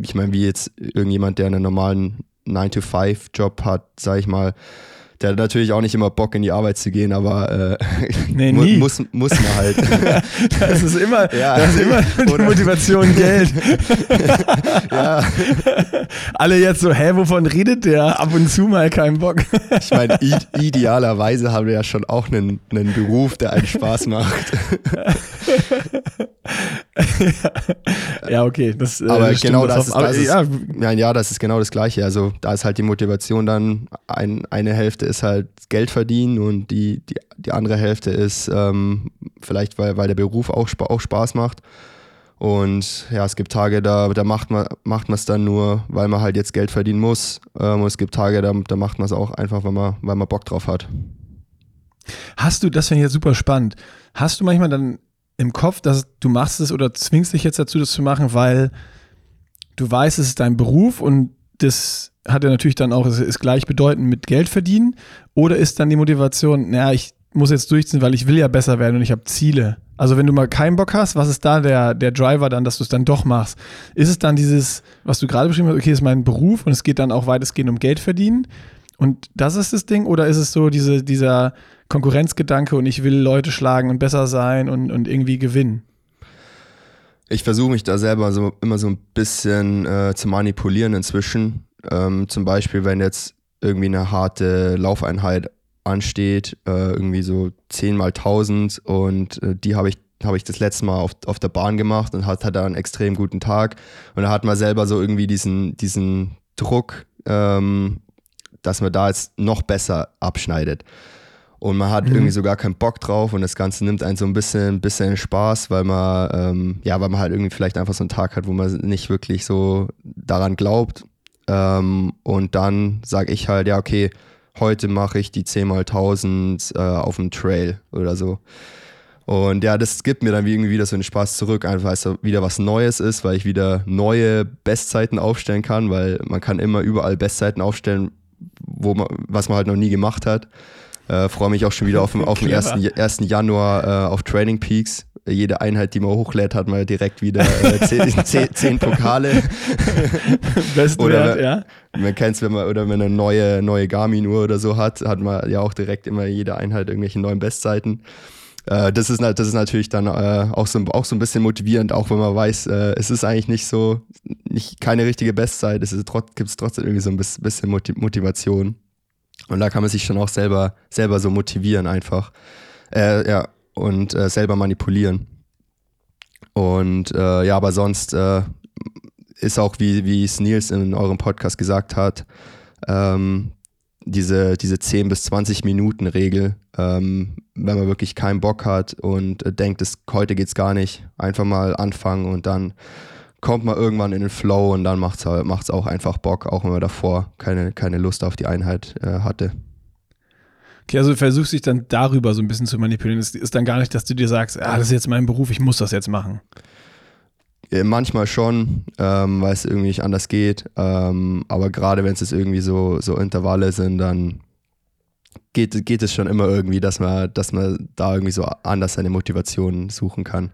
ich meine, wie jetzt irgendjemand, der einen normalen 9-to-5-Job hat, sag ich mal, der hat natürlich auch nicht immer Bock in die Arbeit zu gehen, aber äh, [laughs] nee, [laughs] nie. muss, muss man halt. [laughs] das ist immer, ja. das ist immer die Motivation Geld. ja. Alle jetzt so, hä, wovon redet der? Ab und zu mal keinen Bock. ich meine, idealerweise haben wir ja schon auch einen, einen Beruf, der einen Spaß macht. [laughs] ja, okay. Das, äh, aber genau das, das, ist, das ist, ja. ja, das ist genau das Gleiche. Also da ist halt die Motivation dann, ein, eine Hälfte ist halt Geld verdienen und die, die, die andere Hälfte ist ähm, vielleicht, weil, weil der Beruf auch, auch Spaß macht. Und ja, es gibt Tage, da, da macht man macht es dann nur, weil man halt jetzt Geld verdienen muss. Ähm, und es gibt Tage, da, da macht man es auch einfach, weil man, weil man Bock drauf hat. Hast du, das finde ich jetzt super spannend, hast du manchmal dann im Kopf, dass du machst es oder zwingst dich jetzt dazu, das zu machen, weil du weißt, es ist dein Beruf und das hat ja natürlich dann auch, es ist gleichbedeutend mit Geld verdienen? Oder ist dann die Motivation, naja, ich muss jetzt durchziehen, weil ich will ja besser werden und ich habe Ziele? Also wenn du mal keinen Bock hast, was ist da der, der Driver dann, dass du es dann doch machst? Ist es dann dieses, was du gerade beschrieben hast, okay, ist mein Beruf und es geht dann auch weitestgehend um Geld verdienen? Und das ist das Ding? Oder ist es so diese, dieser Konkurrenzgedanke und ich will Leute schlagen und besser sein und, und irgendwie gewinnen? Ich versuche mich da selber so immer so ein bisschen äh, zu manipulieren inzwischen. Ähm, zum Beispiel, wenn jetzt irgendwie eine harte Laufeinheit ansteht, äh, irgendwie so 10 mal 1000 und äh, die habe ich habe ich das letzte Mal auf, auf der Bahn gemacht und hat, da einen extrem guten Tag. Und da hat man selber so irgendwie diesen, diesen Druck, ähm, dass man da jetzt noch besser abschneidet. Und man hat mhm. irgendwie so gar keinen Bock drauf und das Ganze nimmt einen so ein bisschen, bisschen Spaß, weil man, ähm, ja, weil man halt irgendwie vielleicht einfach so einen Tag hat, wo man nicht wirklich so daran glaubt ähm, und dann sage ich halt, ja, okay, heute mache ich die 10 mal 1000 äh, auf dem Trail oder so. Und ja, das gibt mir dann irgendwie wieder so einen Spaß zurück, einfach weil es wieder was Neues ist, weil ich wieder neue Bestzeiten aufstellen kann, weil man kann immer überall Bestzeiten aufstellen, wo man, was man halt noch nie gemacht hat. Äh, Freue mich auch schon wieder auf, auf den 1. 1. Januar äh, auf Training Peaks jede Einheit, die man hochlädt, hat man direkt wieder äh, [laughs] zehn, zehn, zehn, Pokale. Besten oder Wert, ja. Man kennt es, wenn man oder wenn man eine neue, neue Garmin-Uhr oder so hat, hat man ja auch direkt immer jede Einheit irgendwelche neuen Bestzeiten. Äh, das, ist, das ist natürlich dann äh, auch, so, auch so ein bisschen motivierend, auch wenn man weiß, äh, es ist eigentlich nicht so, nicht keine richtige Bestzeit, es gibt es trotzdem irgendwie so ein bisschen Motivation. Und da kann man sich schon auch selber, selber so motivieren einfach. Äh, ja, und äh, selber manipulieren. Und äh, ja, aber sonst äh, ist auch, wie, wie es Nils in eurem Podcast gesagt hat, ähm, diese, diese 10 bis 20 Minuten Regel, ähm, wenn man wirklich keinen Bock hat und äh, denkt, es, heute es gar nicht, einfach mal anfangen und dann kommt man irgendwann in den Flow und dann macht es auch einfach Bock, auch wenn man davor keine, keine Lust auf die Einheit äh, hatte. Okay, also du versuchst dich dann darüber so ein bisschen zu manipulieren. Es ist dann gar nicht, dass du dir sagst, ah, das ist jetzt mein Beruf, ich muss das jetzt machen. Manchmal schon, ähm, weil es irgendwie nicht anders geht. Ähm, aber gerade wenn es jetzt irgendwie so, so Intervalle sind, dann geht, geht es schon immer irgendwie, dass man, dass man da irgendwie so anders seine Motivation suchen kann.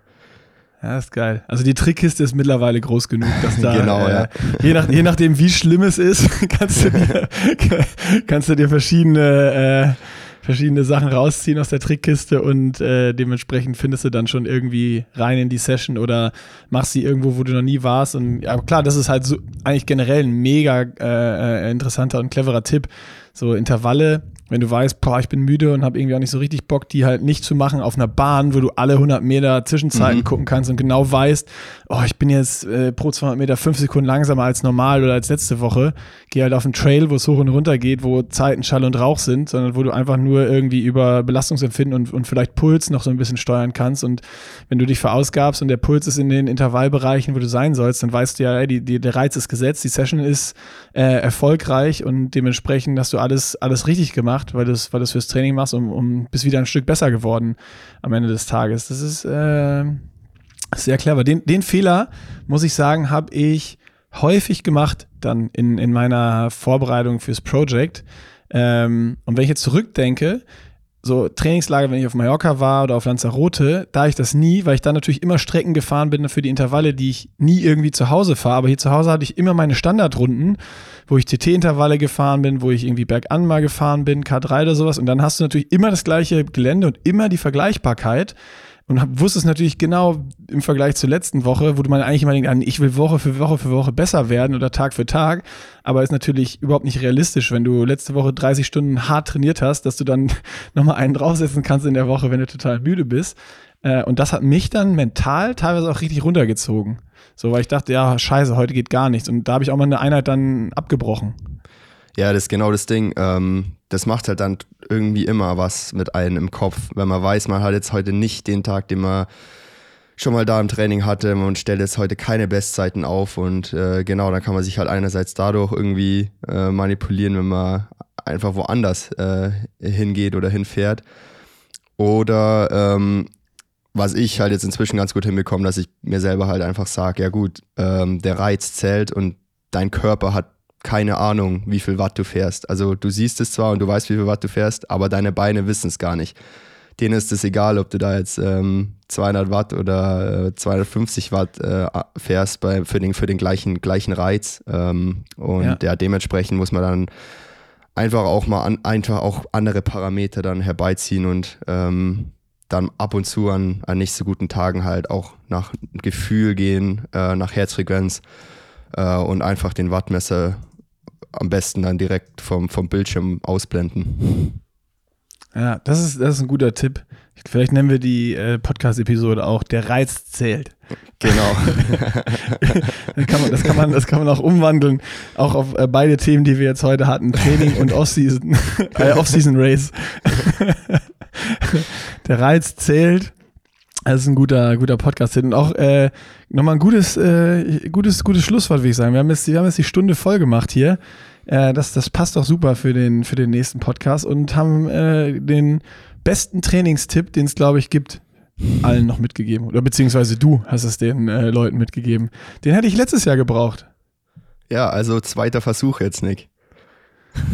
Ja, ist geil. Also die Trickkiste ist mittlerweile groß genug, dass da, [laughs] genau, äh, ja. je, nach, je nachdem, wie schlimm es ist, [laughs] kannst du dir, [laughs] kannst du dir verschiedene äh, verschiedene Sachen rausziehen aus der Trickkiste und äh, dementsprechend findest du dann schon irgendwie rein in die Session oder machst sie irgendwo, wo du noch nie warst. Und ja, klar, das ist halt so eigentlich generell ein mega äh, äh interessanter und cleverer Tipp, so Intervalle, wenn du weißt, boah, ich bin müde und habe irgendwie auch nicht so richtig Bock, die halt nicht zu machen auf einer Bahn, wo du alle 100 Meter Zwischenzeiten mhm. gucken kannst und genau weißt, oh, ich bin jetzt äh, pro 200 Meter fünf Sekunden langsamer als normal oder als letzte Woche. Geh halt auf einen Trail, wo es hoch und runter geht, wo Zeiten Schall und Rauch sind, sondern wo du einfach nur irgendwie über Belastungsempfinden und, und vielleicht Puls noch so ein bisschen steuern kannst. Und wenn du dich verausgabst und der Puls ist in den Intervallbereichen, wo du sein sollst, dann weißt du ja, die, die, der Reiz ist gesetzt, die Session ist äh, erfolgreich und dementsprechend hast du alles, alles richtig gemacht weil du es weil fürs Training machst und, und bist wieder ein Stück besser geworden am Ende des Tages. Das ist äh, sehr clever. Den, den Fehler, muss ich sagen, habe ich häufig gemacht dann in, in meiner Vorbereitung fürs Project. Ähm, und wenn ich jetzt zurückdenke, so Trainingslager, wenn ich auf Mallorca war oder auf Lanzarote, da ich das nie, weil ich dann natürlich immer Strecken gefahren bin für die Intervalle, die ich nie irgendwie zu Hause fahre. Aber hier zu Hause hatte ich immer meine Standardrunden, wo ich TT-Intervalle gefahren bin, wo ich irgendwie bergan mal gefahren bin, K3 oder sowas. Und dann hast du natürlich immer das gleiche Gelände und immer die Vergleichbarkeit und hab, wusstest natürlich genau im Vergleich zur letzten Woche, wo du mal eigentlich immer denkst, ich will Woche für Woche für Woche besser werden oder Tag für Tag, aber ist natürlich überhaupt nicht realistisch, wenn du letzte Woche 30 Stunden hart trainiert hast, dass du dann [laughs] nochmal einen draufsetzen kannst in der Woche, wenn du total müde bist. Äh, und das hat mich dann mental teilweise auch richtig runtergezogen. So, weil ich dachte, ja, scheiße, heute geht gar nichts. Und da habe ich auch mal eine Einheit dann abgebrochen. Ja, das ist genau das Ding. Ähm, das macht halt dann irgendwie immer was mit einem im Kopf, wenn man weiß, man hat jetzt heute nicht den Tag, den man schon mal da im Training hatte und stellt jetzt heute keine Bestzeiten auf und äh, genau, dann kann man sich halt einerseits dadurch irgendwie äh, manipulieren, wenn man einfach woanders äh, hingeht oder hinfährt. Oder ähm, was ich halt jetzt inzwischen ganz gut hinbekomme, dass ich mir selber halt einfach sage, ja gut, ähm, der Reiz zählt und dein Körper hat keine Ahnung, wie viel Watt du fährst. Also du siehst es zwar und du weißt, wie viel Watt du fährst, aber deine Beine wissen es gar nicht. Denen ist es egal, ob du da jetzt ähm, 200 Watt oder äh, 250 Watt äh, fährst bei, für, den, für den gleichen, gleichen Reiz. Ähm, und ja. ja. dementsprechend muss man dann einfach auch mal an, einfach auch andere Parameter dann herbeiziehen und ähm, dann ab und zu an, an nicht so guten Tagen halt auch nach Gefühl gehen, äh, nach Herzfrequenz äh, und einfach den Wattmesser am besten dann direkt vom, vom Bildschirm ausblenden. Ja, das ist, das ist ein guter Tipp. Vielleicht nennen wir die äh, Podcast-Episode auch Der Reiz zählt. Genau. [laughs] das, kann man, das, kann man, das kann man auch umwandeln, auch auf äh, beide Themen, die wir jetzt heute hatten, Training und Off-Season, [laughs] äh, Off-Season-Race. [laughs] Der Reiz zählt. Das ist ein guter, guter Podcast. Und auch äh, nochmal ein gutes, äh, gutes, gutes Schlusswort, würde ich sagen. Wir haben jetzt, wir haben jetzt die Stunde voll gemacht hier. Äh, das, das passt doch super für den, für den nächsten Podcast und haben äh, den besten Trainingstipp, den es, glaube ich, gibt, allen noch mitgegeben. Oder beziehungsweise du hast es den äh, Leuten mitgegeben. Den hätte ich letztes Jahr gebraucht. Ja, also zweiter Versuch jetzt, Nick.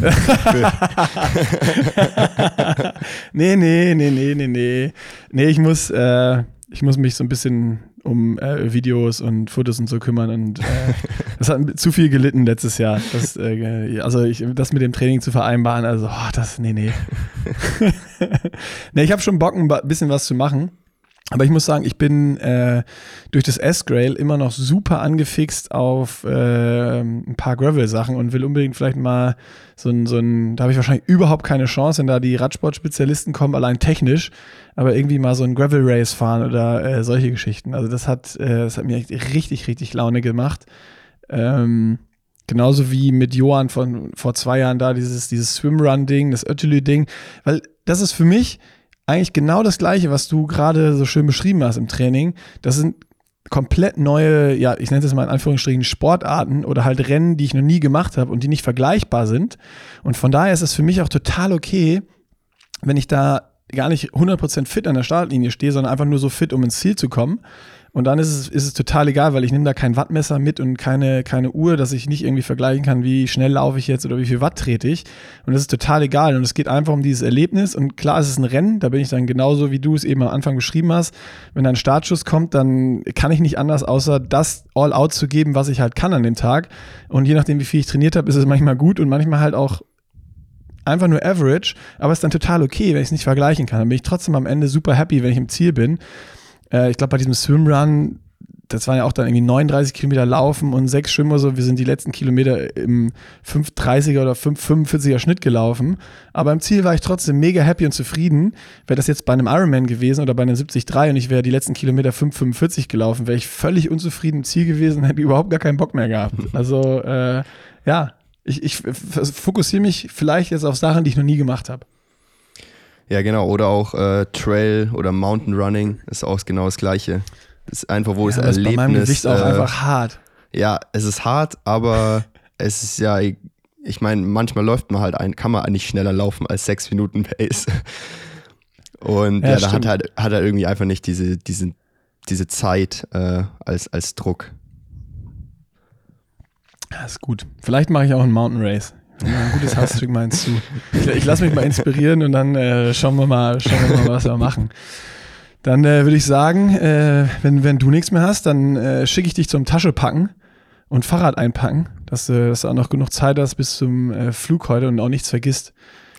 [laughs] nee, nee, nee, nee, nee, nee. Nee, ich muss, äh, ich muss mich so ein bisschen um äh, Videos und Fotos und so kümmern und äh, [laughs] das hat zu viel gelitten letztes Jahr. Das, äh, also ich, das mit dem Training zu vereinbaren, also oh, das, nee, nee. [laughs] nee, ich habe schon Bock, ein bisschen was zu machen. Aber ich muss sagen, ich bin äh, durch das S-Grail immer noch super angefixt auf äh, ein paar Gravel-Sachen und will unbedingt vielleicht mal so ein, so ein da habe ich wahrscheinlich überhaupt keine Chance, wenn da die Radsport-Spezialisten kommen, allein technisch, aber irgendwie mal so ein Gravel-Race fahren oder äh, solche Geschichten. Also das hat, äh, das hat mir richtig, richtig Laune gemacht. Ähm, genauso wie mit Johann von vor zwei Jahren da, dieses, dieses Swimrun-Ding, das Ötülü-Ding, weil das ist für mich eigentlich genau das Gleiche, was du gerade so schön beschrieben hast im Training. Das sind komplett neue, ja, ich nenne es mal in Anführungsstrichen Sportarten oder halt Rennen, die ich noch nie gemacht habe und die nicht vergleichbar sind. Und von daher ist es für mich auch total okay, wenn ich da gar nicht 100% fit an der Startlinie stehe, sondern einfach nur so fit, um ins Ziel zu kommen. Und dann ist es, ist es total egal, weil ich nehme da kein Wattmesser mit und keine, keine Uhr, dass ich nicht irgendwie vergleichen kann, wie schnell laufe ich jetzt oder wie viel Watt trete ich. Und das ist total egal. Und es geht einfach um dieses Erlebnis. Und klar, es ist ein Rennen, da bin ich dann genauso, wie du es eben am Anfang beschrieben hast. Wenn ein Startschuss kommt, dann kann ich nicht anders, außer das All-Out zu geben, was ich halt kann an dem Tag. Und je nachdem, wie viel ich trainiert habe, ist es manchmal gut und manchmal halt auch einfach nur average, aber es ist dann total okay, wenn ich es nicht vergleichen kann. Dann bin ich trotzdem am Ende super happy, wenn ich im Ziel bin. Äh, ich glaube, bei diesem Swimrun, das waren ja auch dann irgendwie 39 Kilometer laufen und sechs Schwimmen oder so. Wir sind die letzten Kilometer im 530er oder 545er Schnitt gelaufen. Aber im Ziel war ich trotzdem mega happy und zufrieden. Wäre das jetzt bei einem Ironman gewesen oder bei einem 73 und ich wäre die letzten Kilometer 545 gelaufen, wäre ich völlig unzufrieden im Ziel gewesen, hätte überhaupt gar keinen Bock mehr gehabt. [laughs] Also, äh, ja, ich, ich fokussiere mich vielleicht jetzt auf Sachen, die ich noch nie gemacht habe. Ja, genau. Oder auch äh, Trail oder Mountain Running ist auch genau das Gleiche. Das ist einfach, wo ja, das Erlebnis. Ist bei meinem Gewicht auch äh, einfach hart. Ja, es ist hart, aber [laughs] es ist ja, ich meine, manchmal läuft man halt ein, kann man eigentlich schneller laufen als sechs Minuten Pace. [laughs] Und ja, ja da hat halt, hat er irgendwie einfach nicht diese, diese, diese Zeit äh, als, als Druck. Das ist gut. Vielleicht mache ich auch einen Mountain Race. Ein gutes Hasstück meinst du. Ich, ich lasse mich mal inspirieren und dann äh, schauen wir mal, schauen wir mal, was wir machen. Dann äh, würde ich sagen, äh, wenn, wenn du nichts mehr hast, dann äh, schicke ich dich zum Tasche packen und Fahrrad einpacken, dass, äh, dass du auch noch genug Zeit hast bis zum äh, Flug heute und auch nichts vergisst.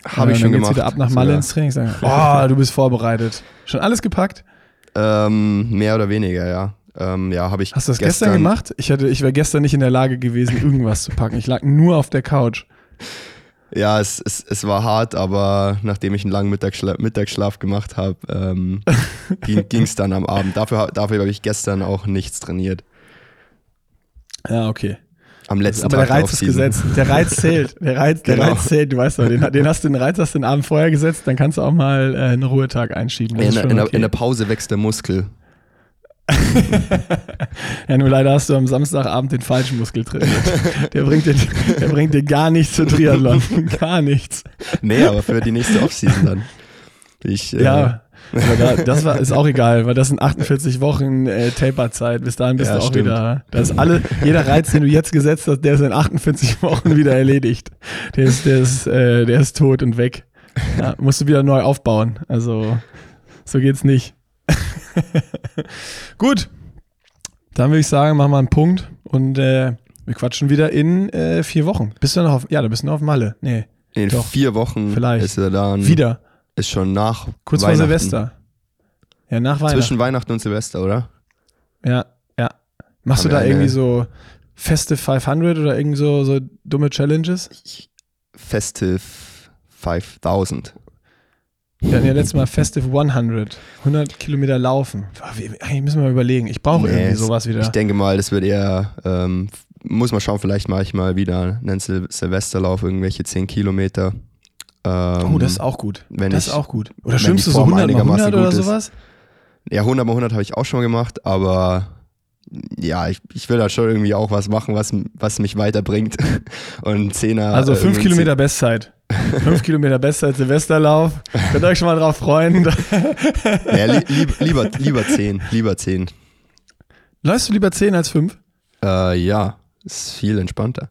Habe ich schon gemacht. wieder ab nach Malle ins Training. Sagen, oh, du bist vorbereitet. Schon alles gepackt? Ähm, mehr oder weniger, ja. Ähm, ja, habe ich. Hast du das gestern, gestern gemacht? Ich, ich wäre gestern nicht in der Lage gewesen, irgendwas zu packen. Ich lag nur auf der Couch. Ja, es, es, es war hart, aber nachdem ich einen langen Mittagsschlaf, Mittagsschlaf gemacht habe, ähm, [laughs] ging es dann am Abend. Dafür, dafür habe ich gestern auch nichts trainiert. Ja, okay. Am letzten aber Tag. Aber der Reiz ist gesetzt. Der Reiz zählt. Der Reiz, der genau. Reiz zählt. Du weißt doch, den, den, hast du den Reiz hast du den Abend vorher gesetzt, dann kannst du auch mal äh, einen Ruhetag einschieben. In, in, okay. in, der Pause wächst der Muskel. [laughs] ja, nur leider hast du am Samstagabend den falschen Muskel trainiert. Der bringt dir, der bringt dir gar nichts zu Triathlon. [laughs] gar nichts. Nee, aber für die nächste Offseason dann. Ich, äh, ja. Aber da, [laughs] das war, ist auch egal, weil das sind 48 Wochen äh, Taperzeit. Bis dahin bist ja, du auch stimmt. wieder. Da ist alle, jeder Reiz, den du jetzt gesetzt hast, der ist in 48 Wochen wieder erledigt. Der ist, der ist, äh, der ist tot und weg. Ja, musst du wieder neu aufbauen. Also, so geht's nicht. [laughs] Gut, dann würde ich sagen, machen wir einen Punkt und äh, wir quatschen wieder in äh, vier Wochen. Bist du noch auf, ja, du bist noch auf Malle. Nee. In doch. vier Wochen Vielleicht. ist er dann. Wieder. Ist schon nach. Kurz vor Silvester. Ja, nach Weihnachten. Zwischen Weihnachten und Silvester, oder? Ja, ja. Machst Haben du da irgendwie so Festive 500 oder irgendwie so, so dumme Challenges? Festive 5000. Wir hatten ja letztes Mal Festive 100. 100 Kilometer laufen. Eigentlich müssen wir mal überlegen. Ich brauche nee, irgendwie sowas wieder. Ich denke mal, das wird eher, ähm, muss man schauen, vielleicht mache ich mal wieder einen Sil Silvesterlauf, irgendwelche 10 Kilometer. Ähm, oh, das ist auch gut. Das ist auch gut. Oder schwimmst du so 100 mal 100 oder sowas? Ja, 100 mal 100 habe ich auch schon mal gemacht, aber ja, ich, ich will da schon irgendwie auch was machen, was, was mich weiterbringt. [laughs] Und Zehner. Also 5 äh, Kilometer Bestzeit. 5 [laughs] Kilometer Bestzeit Silvesterlauf. Könnt ihr euch schon mal drauf freuen. [laughs] ja, li lieber, lieber, lieber 10. Lieber 10. Läufst du lieber 10 als 5? Äh, ja, ist viel entspannter.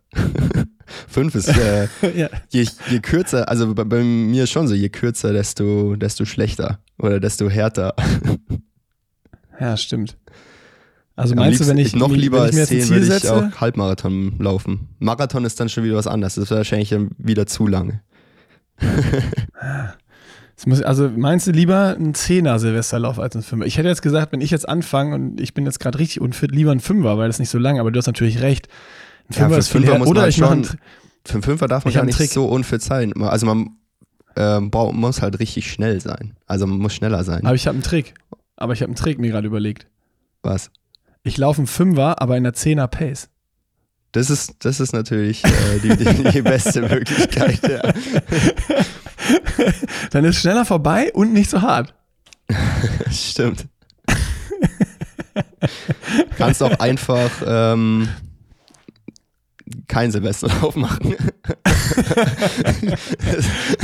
5 ist, äh, ja. je, je kürzer, also bei, bei mir schon so, je kürzer, desto, desto schlechter oder desto härter. ja, stimmt. Also meinst du, wenn ich noch lieber als 10 würde ich setze? auch Halbmarathon laufen. Marathon ist dann schon wieder was anderes. Das ist wahrscheinlich wieder zu lange. [laughs] muss, also meinst du lieber ein Zehner Silvesterlauf als ein Fünfer? Ich hätte jetzt gesagt, wenn ich jetzt anfange und ich bin jetzt gerade richtig unfit, lieber ein Fünfer, weil das nicht so lang, aber du hast natürlich recht. Ein Fünfer ja, ist Fünfer muss oder ich schon, für einen Fünfer darf man ja nicht Trick. so unfit sein. Also man ähm, muss halt richtig schnell sein. Also man muss schneller sein. Aber ich habe einen Trick. Aber ich habe einen Trick mir gerade überlegt. Was? Ich laufe einen Fünfer, aber in einer Zehner Pace. Das ist, das ist natürlich äh, die, die, die, beste [laughs] Möglichkeit, ja. [laughs] Dann ist schneller vorbei und nicht so hart. [laughs] Stimmt. Kannst auch einfach ähm, kein Silvesterlauf [laughs] machen. [laughs]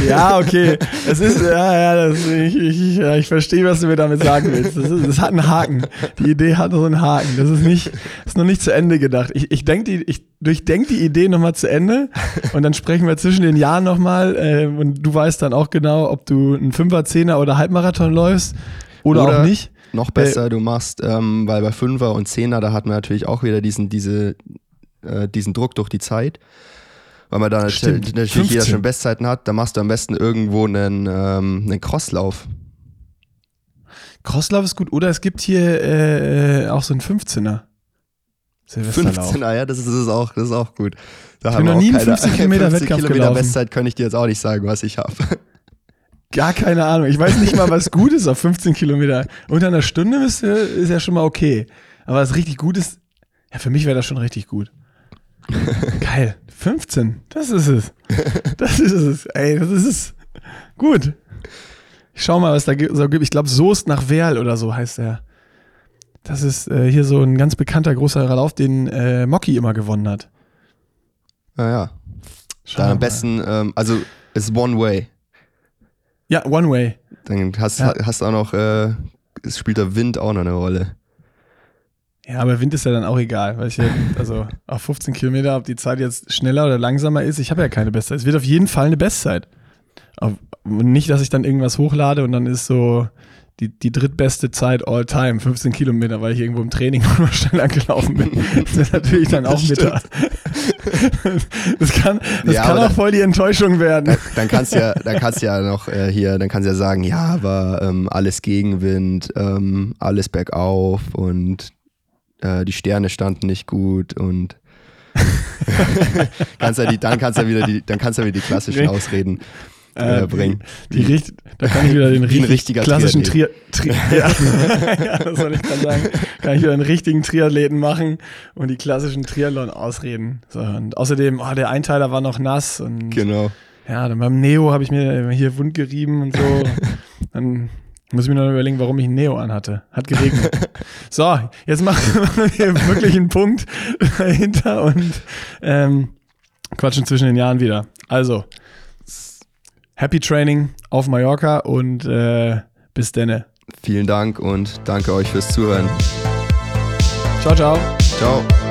ja, okay. Es ist, ja, ja, das, ich, ich, ja, ich verstehe, was du mir damit sagen willst. Das, ist, das hat einen Haken. Die Idee hat so einen Haken. Das ist nicht, das ist noch nicht zu Ende gedacht. Ich, ich denke die, ich durchdenke die Idee nochmal zu Ende und dann sprechen wir zwischen den Jahren nochmal äh, und du weißt dann auch genau, ob du einen Fünfer, Zehner oder Halbmarathon läufst oder, oder auch nicht. Noch besser, äh, du machst, ähm, weil bei Fünfer und Zehner, da hat man natürlich auch wieder diesen, diese, äh, diesen Druck durch die Zeit. Weil man da natürlich 15. jeder schon Bestzeiten hat, da machst du am besten irgendwo einen, ähm, einen Crosslauf. Crosslauf ist gut. Oder es gibt hier äh, auch so einen 15er. 15er, ja, das ist, das ist, auch, das ist auch gut. Da ich bin noch nie einen 15 [laughs] Kilometer 15 Wettkampf Kilometer gelaufen. Bestzeit kann ich dir jetzt auch nicht sagen, was ich habe. Gar keine Ahnung. Ich weiß nicht mal, was gut ist auf 15 Kilometer. Unter einer Stunde ist, ist ja schon mal okay. Aber was richtig gut ist, ja, für mich wäre das schon richtig gut. [laughs] Geil. 15. Das ist es. Das ist es. Ey, das ist es. Gut. Ich schau mal, was da so gibt. Ich glaube, Soest nach Werl oder so heißt der. Das ist äh, hier so ein ganz bekannter großer Lauf, den äh, Mocky immer gewonnen hat. Naja. Schau Dann am besten, ähm, also es ist One Way. Ja, One Way. Dann hast, ja. hast auch noch, äh, es spielt der Wind auch noch eine Rolle. Ja, aber Wind ist ja dann auch egal, weil ich ja, also auf 15 Kilometer, ob die Zeit jetzt schneller oder langsamer ist, ich habe ja keine Bestzeit. Es wird auf jeden Fall eine Bestzeit. nicht, dass ich dann irgendwas hochlade und dann ist so die, die drittbeste Zeit all time, 15 Kilometer, weil ich irgendwo im Training [laughs] nur schneller gelaufen bin. Das ist natürlich dann auch mit. [laughs] Das kann, das ja, kann auch voll die Enttäuschung werden. Dann, dann kannst du ja, dann kannst ja noch äh, hier, dann kannst du ja sagen, ja, war ähm, alles Gegenwind, ähm, alles bergauf und äh, die Sterne standen nicht gut und [laughs] kannst ja die, dann kannst du ja wieder die, dann kannst ja wieder die klassischen Ausreden äh, äh bringen. Die, die, die, da kann ich wieder den [laughs] richtig klassischen Triathleten. Tri Tri [laughs] ja. ja, das soll ich gerade sagen. Kann ich wieder einen richtigen Triathleten machen und die klassischen Triathlon-Ausreden. So, und außerdem, oh, der Einteiler war noch nass und genau. ja, dann beim Neo habe ich mir hier wund gerieben und so. dann muss ich mir noch überlegen, warum ich ein Neo anhatte. Hat geregnet. [laughs] so, jetzt machen [laughs] wir wirklich einen Punkt [laughs] dahinter und ähm, quatschen zwischen den Jahren wieder. Also, Happy Training auf Mallorca und äh, bis denne. Vielen Dank und danke euch fürs Zuhören. Ciao, ciao. Ciao.